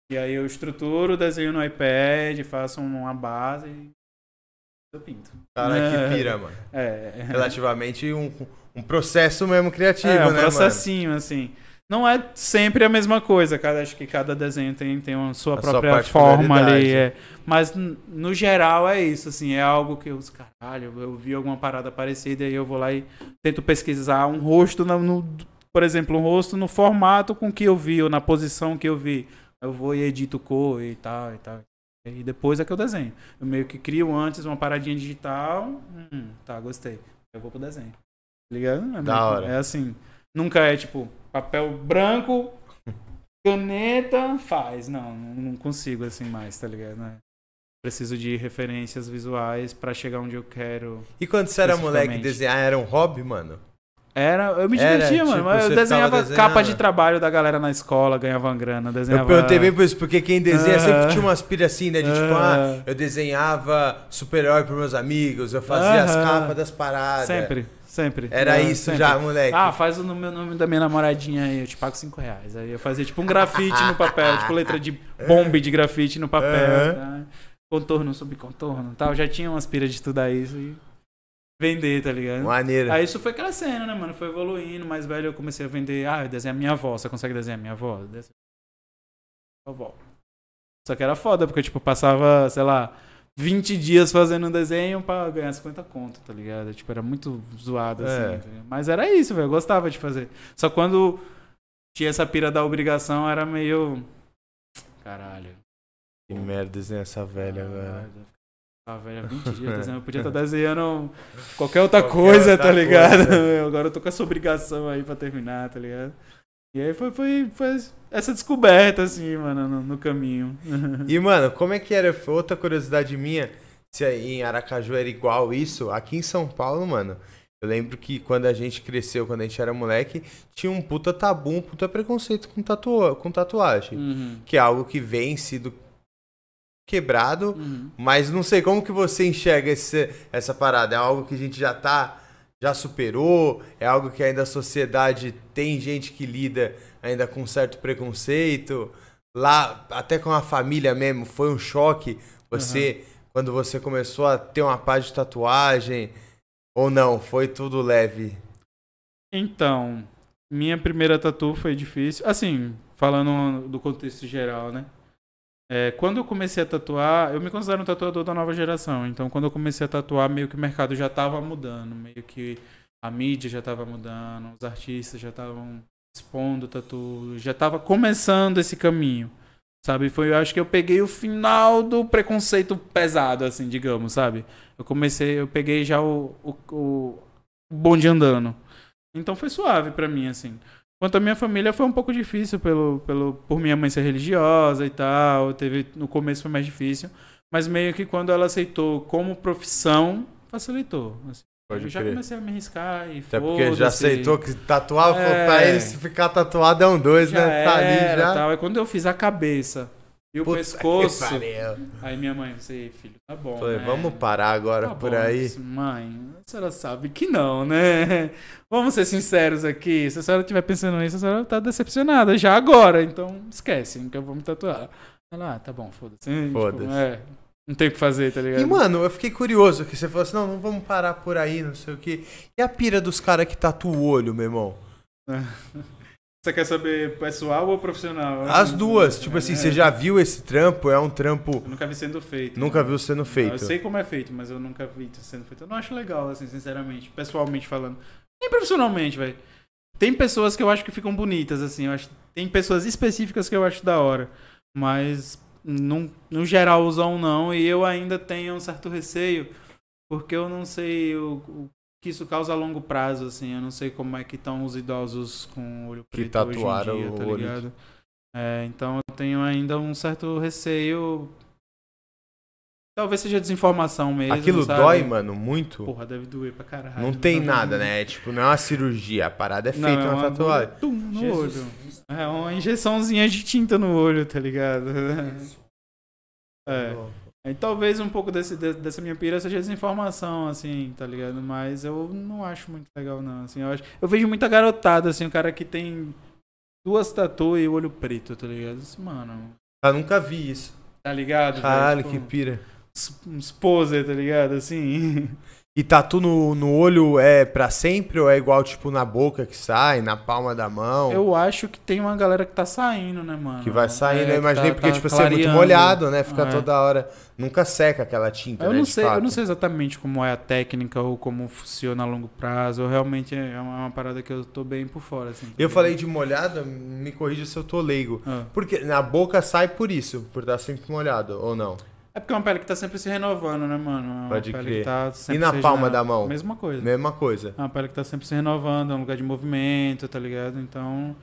E aí eu estruturo, desenho no iPad, faço uma base e eu pinto. Cara, é, que pira, mano. É. Relativamente um, um processo mesmo criativo, é, um né, processinho, mano? assim. Não é sempre a mesma coisa, cada, acho que cada desenho tem, tem a sua a própria sua forma ali. É. Mas no geral é isso, assim, é algo que eu, caralho, eu vi alguma parada parecida e eu vou lá e tento pesquisar um rosto, no, no, por exemplo, um rosto no formato com que eu vi, ou na posição que eu vi. Eu vou e edito cor e tal e tal. E depois é que eu desenho. Eu meio que crio antes uma paradinha digital. Hum, tá, gostei. Eu vou pro desenho. Tá ligado? É, da hora. é assim. Nunca é tipo, papel branco, caneta, faz. Não, não consigo assim mais, tá ligado? Né? Preciso de referências visuais para chegar onde eu quero. E quando você era moleque, desenhar era um hobby, mano? Era, eu me divertia, era, mano. Tipo, eu desenhava capa de trabalho da galera na escola, ganhava grana, desenhava... Eu perguntei bem por isso, porque quem desenha uh -huh. sempre tinha uma aspira assim, né? De uh -huh. tipo, ah, eu desenhava super-herói pros meus amigos, eu fazia uh -huh. as capas das paradas. Sempre. Sempre. Era isso sempre. já, moleque. Ah, faz o meu nome da minha namoradinha aí, eu te pago 5 reais. Aí eu fazia tipo um grafite no papel, tipo letra de bombe de grafite no papel. Tá? Contorno, subcontorno tal. Já tinha umas piras de estudar isso e vender, tá ligado? Maneiro. Aí isso foi crescendo, né, mano? Foi evoluindo. Mais velho eu comecei a vender. Ah, eu desenho a minha avó. Você consegue desenhar a minha avó? Desenho avó. Só que era foda, porque, tipo, passava, sei lá 20 dias fazendo um desenho pra ganhar 50 conto, tá ligado? Tipo, era muito zoado, assim. É. Tá Mas era isso, velho. Eu gostava de fazer. Só quando tinha essa pira da obrigação, era meio. Caralho. Que merda desenhar essa velha, velho. Ah, velho, 20 dias desenhando. Eu podia estar tá desenhando qualquer outra qualquer coisa, outra tá ligado? Coisa. Agora eu tô com essa obrigação aí pra terminar, tá ligado? E aí foi, foi, foi essa descoberta, assim, mano, no, no, caminho. E, mano, como é que era? Foi outra curiosidade minha, se em Aracaju era igual isso. Aqui em São Paulo, mano, Eu lembro que quando a gente cresceu, quando a gente era moleque, tinha um puta tabu, um puta preconceito com, tatua com tatuagem. Uhum. Que é algo que vem sido quebrado, Uhum. mas não sei como que você enxerga esse, essa parada. É algo que a gente já tá, já superou? É algo que ainda a sociedade tem gente que lida ainda com certo preconceito? Lá, até com a família mesmo, foi um choque você, quando você começou a ter uma paz de tatuagem? Ou não? Foi tudo leve? Então, minha primeira tatu foi difícil. Assim, falando do contexto geral, né? É, quando eu comecei a tatuar, eu me considero um tatuador da nova geração. Então, quando eu comecei a tatuar, meio que o mercado já estava mudando. Meio que a mídia já estava mudando, os artistas já estavam expondo tatu, já estava começando esse caminho. Sabe? Foi, eu acho que eu peguei o final do preconceito pesado, assim, digamos, sabe? Eu comecei, eu peguei já o, o, o bonde andando. Então foi suave pra mim, assim. Quanto à minha família, foi um pouco difícil pelo, pelo, por minha mãe ser religiosa e tal. Teve, no começo foi mais difícil. Mas meio que quando ela aceitou como profissão, facilitou. assim. Pode eu já crer. comecei a me arriscar e Até porque já aceitou que tatuar, É. pra ele se ficar tatuado é um dois, né? Tá ali era, já. Tal. Aí quando eu fiz a cabeça e o Puta pescoço, aí minha mãe, você, filho, tá bom. Falei, né? vamos parar agora Tá por bom, aí. disse, Mãe, a senhora sabe que não, né? Vamos ser sinceros aqui. Se a senhora estiver pensando nisso, a senhora tá decepcionada já agora. Então esquece que eu vou me tatuar. Ela, ah, tá bom, foda-se. Tipo, Foda-se. é, não tem o que fazer, tá ligado? E, mano, eu fiquei curioso que você falou assim, não, não vamos parar por aí, não sei o quê. E a pira dos caras que tatuam o olho, meu irmão? Você quer saber pessoal ou profissional? As duas, tipo assim, É. você já viu esse trampo? É um trampo... Eu nunca vi sendo feito. Nunca né? viu sendo feito. Eu sei como é feito, mas eu nunca vi sendo feito. Eu não acho legal, assim, sinceramente. Pessoalmente falando. Nem profissionalmente, velho. Tem pessoas que eu acho que ficam bonitas, assim. Eu acho... Tem pessoas específicas que eu acho da hora. Mas, no geralzão, não. E eu ainda tenho um certo receio. Porque eu não sei o, o que isso causa a longo prazo, assim. Eu não sei como é que estão os idosos com o olho Que preto hoje tatuaram em dia, o tá olho. ligado? É, então eu tenho ainda um certo receio. Talvez seja desinformação mesmo. Aquilo sabe? dói, mano, muito? Porra, deve doer pra caralho. Não tem nada, né? É, tipo, não é uma cirurgia, a parada é Não, feita é uma uma tatuagem. tum, no Jesus olho. É uma injeçãozinha de tinta no olho, tá ligado? É. E talvez um pouco desse, de- dessa minha pira seja desinformação, assim, tá ligado? Mas eu não acho muito legal, não. Assim, eu, acho, eu vejo muita garotada, assim, o cara que tem duas tatuas e o olho preto, tá ligado? Assim, Mano, Eu nunca vi isso. tá ligado? Caralho, Tipo, que pira. Um exposer, tá ligado? Assim. E tatu no, no olho é pra sempre ou é igual, tipo, na boca que sai, na palma da mão? Eu acho que tem uma galera que tá saindo, né, mano? Que vai saindo, É, eu imaginei, tá- porque, tá tipo, assim, é muito clareando. molhado, né? Fica É. toda hora. Nunca seca aquela tinta, Eu né? não sei, eu fato. não sei exatamente como é a técnica ou como funciona a longo prazo. Eu realmente é uma, é uma parada que eu tô bem por fora, assim. tá Eu falei de molhado, me corrija se eu tô leigo. Ah. Porque na boca sai por isso, por estar sempre molhado, ou não? É porque é uma pele que tá sempre se renovando, né, mano? É uma Pode pele crer. que tá sempre E na palma da mão? Mesma coisa. Mesma coisa. É uma pele que tá sempre se renovando, é um lugar de movimento, tá ligado? Então.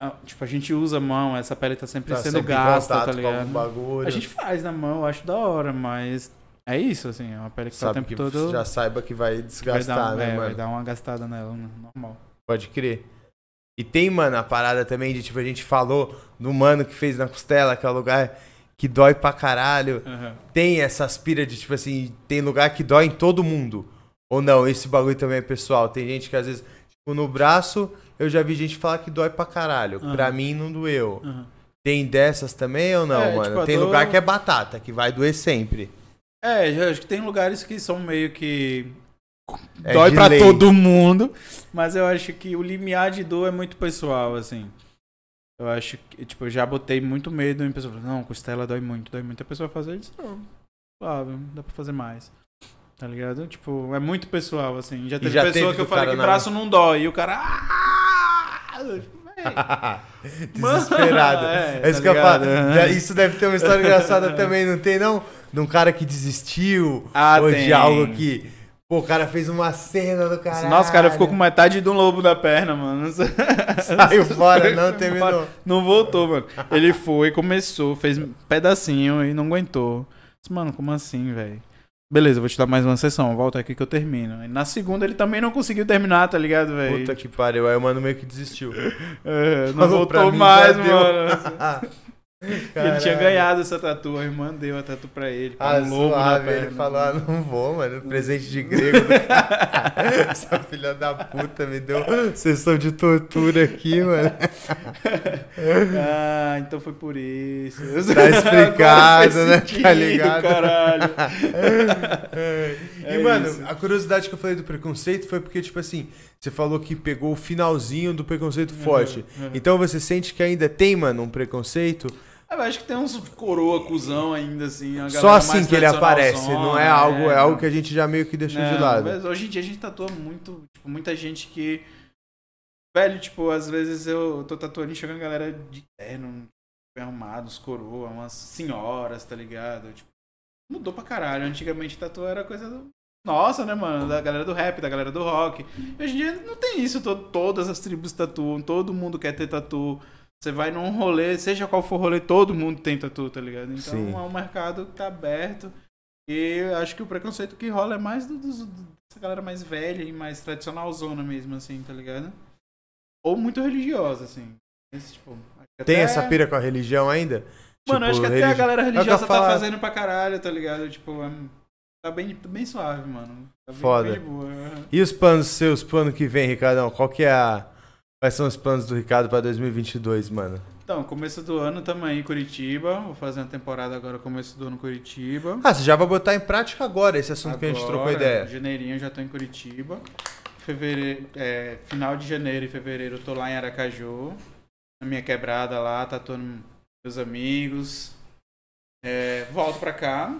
ah, Tipo, a gente usa a mão, essa pele tá sempre Tá sendo sempre em gasta, tá ligado? bagulho. A gente faz na mão, eu acho da hora, mas é isso, assim, é uma pele que tá o sabe tempo que todo. já saiba que vai vai, desgastar, dar, um- né, é, mano? vai dar uma gastada nela, normal. Pode crer. E tem, mano, a parada também de, tipo, a gente falou do mano que fez na costela, que é o lugar que dói pra caralho. Aham. Tem essa aspira de, tipo assim, tem lugar que dói em todo mundo. Ou não, esse bagulho também é pessoal. Tem gente que às vezes, tipo, no braço, eu já vi gente falar que dói pra caralho. Aham. Pra mim não doeu. aham. Tem dessas também ou não, É, mano? tipo, tem dor- lugar que é batata, que vai doer sempre. É, eu acho que tem lugares que são meio que. É dói pra lei. todo mundo, mas eu acho que o limiar de dor é muito pessoal, assim. Eu acho que, tipo, eu já botei muito medo em pessoas. Não, costela dói muito, dói muito. A pessoa fazer isso, não, suave, dá pra fazer mais. Tá ligado? Tipo, é muito pessoal, assim. Já teve já pessoa teve que eu falei que na- braço não dói, e o cara. "Ah!" Eu, "Véi, Desesperado. É, É, isso tá que eu falo. Isso deve ter uma história engraçada também, não tem não? De um cara que desistiu, Ah, ou tem. de algo que. Pô, o cara fez uma cena do cara. Nossa, o cara ficou com metade de um lobo da perna, mano. Saiu fora, não terminou. Não voltou, mano. Ele foi, começou, fez um pedacinho e não aguentou. Disse, Mano, como assim, velho? Beleza, vou te dar mais uma sessão, volta aqui que eu termino. Aí na segunda ele também não conseguiu terminar, tá ligado, velho? Puta que pariu. Aí o mano meio que desistiu. É, não Falou voltou mim, mais, mano. Ele tinha ganhado essa tatu, a irmã deu a tatu pra ele. Ah, um lobo suave, ele falou, ah, não vou, mano, presente de grego. essa filha da puta me deu sessão de tortura aqui, mano. ah, então foi por isso. Tá explicado, né? Sentido, tá ligado? Caralho. e, é mano, isso. a curiosidade que eu falei do preconceito foi porque, tipo assim, você falou que pegou o finalzinho do preconceito uhum, forte. Uhum. Então você sente que ainda tem, mano, um preconceito eu acho que tem uns coroa cuzão ainda, assim. Só assim que ele aparece, não é algo, é, é algo que a gente já meio que deixou de lado. Mas hoje em dia a gente tatua muito, tipo, muita gente que. Velho, tipo, às vezes eu tô tatuando e chegando a galera de terno, bem arrumados, coroa, umas senhoras, tá ligado? Tipo, mudou pra caralho. Antigamente tatu era coisa do... Nossa, né, mano? Da galera do rap, da galera do rock. E hoje em dia não tem isso. Todas as tribos tatuam, todo mundo quer ter tatu. Você vai num rolê, seja qual for o rolê, todo mundo tem tatu, tá ligado? Então Sim. é um mercado que tá aberto. E acho que o preconceito que rola é mais do, do, dessa galera mais velha e mais tradicional zona mesmo, assim, tá ligado? Ou muito religiosa, assim. Esse, tipo, tem essa pira com a religião ainda? Mano, tipo, acho que até religi... a galera é religiosa tá fazendo pra caralho, tá ligado? Tipo, é... tá bem, bem suave, mano. Tá bem, Foda. Bem e os planos seus, plano que vem, Ricardão? Qual que é a Quais são os planos do Ricardo para 2022, mano? Então, começo do ano estamos aí em Curitiba. Vou fazer uma temporada agora, começo do ano Curitiba. Ah, você já vai botar em prática agora esse assunto agora, que a gente trocou ideia. Janeirinho já tô em Curitiba. Fevereiro, é, final de janeiro e fevereiro eu tô lá em Aracaju. Na minha quebrada lá, tatuando meus amigos. É, volto pra cá.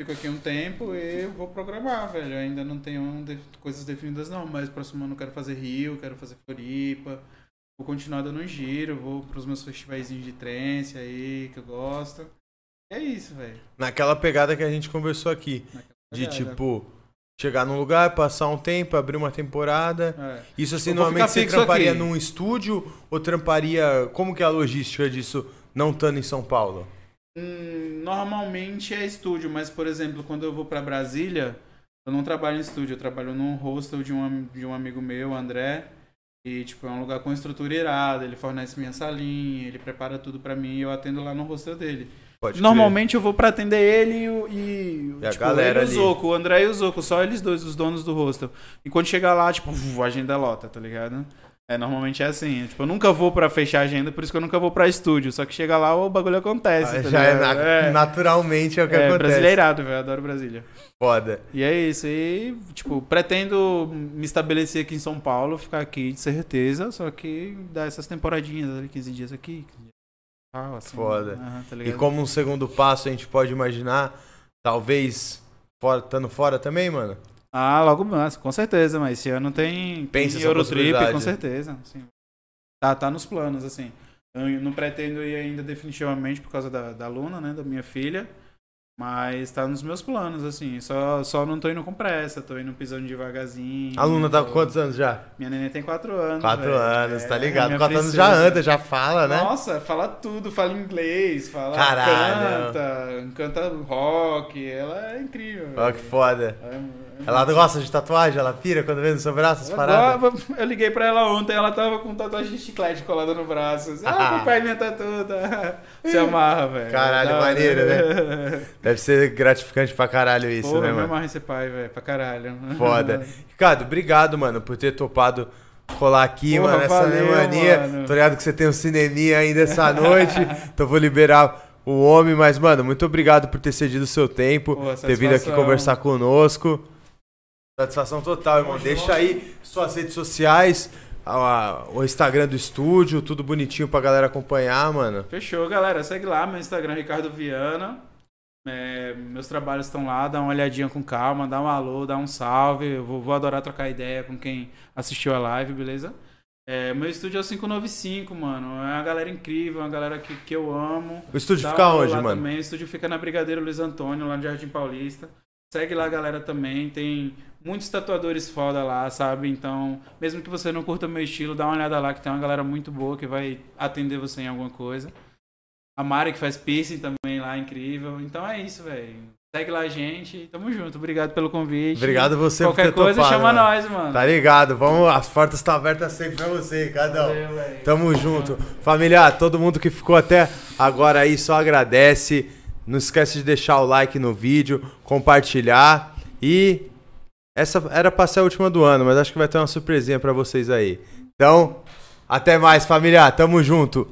Fico aqui um tempo e vou programar, velho. ainda não tenho coisas definidas, não. Mas próximo ano eu quero fazer Rio, quero fazer Floripa. Vou continuar dando um giro, vou pros meus festivais de trance aí, que eu gosto. E é isso, velho. Naquela pegada que a gente conversou aqui. De tipo, chegar num lugar, passar um tempo, abrir uma temporada. É. Isso assim, normalmente você tramparia aqui. num estúdio ou tramparia. Como que é a logística disso não estando em São Paulo? Hum, normalmente é estúdio, mas por exemplo, quando eu vou para Brasília, eu não trabalho em estúdio, eu trabalho num hostel de um, de um amigo meu, André. E, tipo, é um lugar com estrutura irada, ele fornece minha salinha, ele prepara tudo para mim e eu atendo lá no hostel dele. Pode Normalmente crer. eu vou para atender ele e, e, e tipo, a galera ele e o Zoco, o André e o Zoco, só eles dois, os donos do hostel. E quando chegar lá, tipo, a agenda lota, tá ligado? É, normalmente é assim. Tipo, eu nunca vou pra fechar a agenda, por isso que eu nunca vou pra estúdio. Só que chega lá, o bagulho acontece. Ah, tá já é, na, é, naturalmente é o que é, acontece. brasileirado, velho. Adoro Brasília. Foda. E é isso. E, tipo, pretendo me estabelecer aqui em São Paulo, ficar aqui de certeza. Só que dar essas temporadinhas, 15 dias aqui. 15 dias. Ah, assim, Foda. tá e como um segundo passo, a gente pode imaginar, talvez, fora, estando fora também, mano? Ah, logo mais, com certeza, mas esse ano tem, Pensa tem Eurotrip, com certeza. Assim. Tá, tá nos planos, assim. Eu não pretendo ir ainda definitivamente por causa da, da Luna, né, da minha filha. Mas tá nos meus planos, assim. Só, só não tô indo com pressa, tô indo pisando devagarzinho. A Luna tá com quantos anos já? Minha neném tem quatro anos. Quatro véio. anos, tá é, tá ligado? Quatro anos já anda, já fala, né? Nossa, fala tudo, fala inglês, fala. Caralho. Canta, canta rock. Ela é incrível. Ó, que foda. É, ela gosta de tatuagem? Ela pira quando vê no seu braço as paradas? Eu liguei pra ela ontem, ela tava com tatuagem de chiclete colada no braço. Ah, papai, minha tatu, tá? Se amarra, velho. Caralho, maneiro, né? Deve ser gratificante pra caralho isso, Porra, né, mano? eu me amarra esse pai, velho, pra caralho. Foda. Ricardo, obrigado, mano, por ter topado colar aqui, Porra, mano, essa mania. Tô ligado que você tem um cineminha ainda essa noite, então vou liberar o homem, mas, mano, muito obrigado por ter cedido o seu tempo, Porra, ter vindo aqui conversar conosco. Satisfação total, irmão. Deixa aí suas redes sociais, a, o Instagram do estúdio, tudo bonitinho pra galera acompanhar, mano. Fechou, galera. Segue lá, meu Instagram, Ricardo Viana. É, meus trabalhos estão lá, dá uma olhadinha com calma, dá um alô, dá um salve. Eu vou, vou adorar trocar ideia com quem assistiu a live, beleza? É, meu estúdio é o 595, mano. É uma galera incrível, uma galera que, que eu amo. O estúdio dá fica onde, mano? Também. O estúdio fica na Brigadeiro Luiz Antônio, lá no Jardim Paulista. Segue lá, galera, também. Tem muitos tatuadores foda lá, sabe? Então, mesmo que você não curta meu estilo, dá uma olhada lá que tem uma galera muito boa que vai atender você em alguma coisa. A Mari que faz piercing também lá, incrível. Então é isso, velho. Segue lá a gente. Tamo junto. Obrigado pelo convite. Obrigado você Qualquer por ter coisa, topado, chama mano. nós, mano. Tá ligado? Vamos, as portas estão abertas sempre pra você. Valeu, velho. Tamo junto. Família, todo mundo que ficou até agora aí, só agradece. Não esquece de deixar o like no vídeo, compartilhar. E essa era pra ser a última do ano, mas acho que vai ter uma surpresinha pra vocês aí. Então, até mais, família. Tamo junto.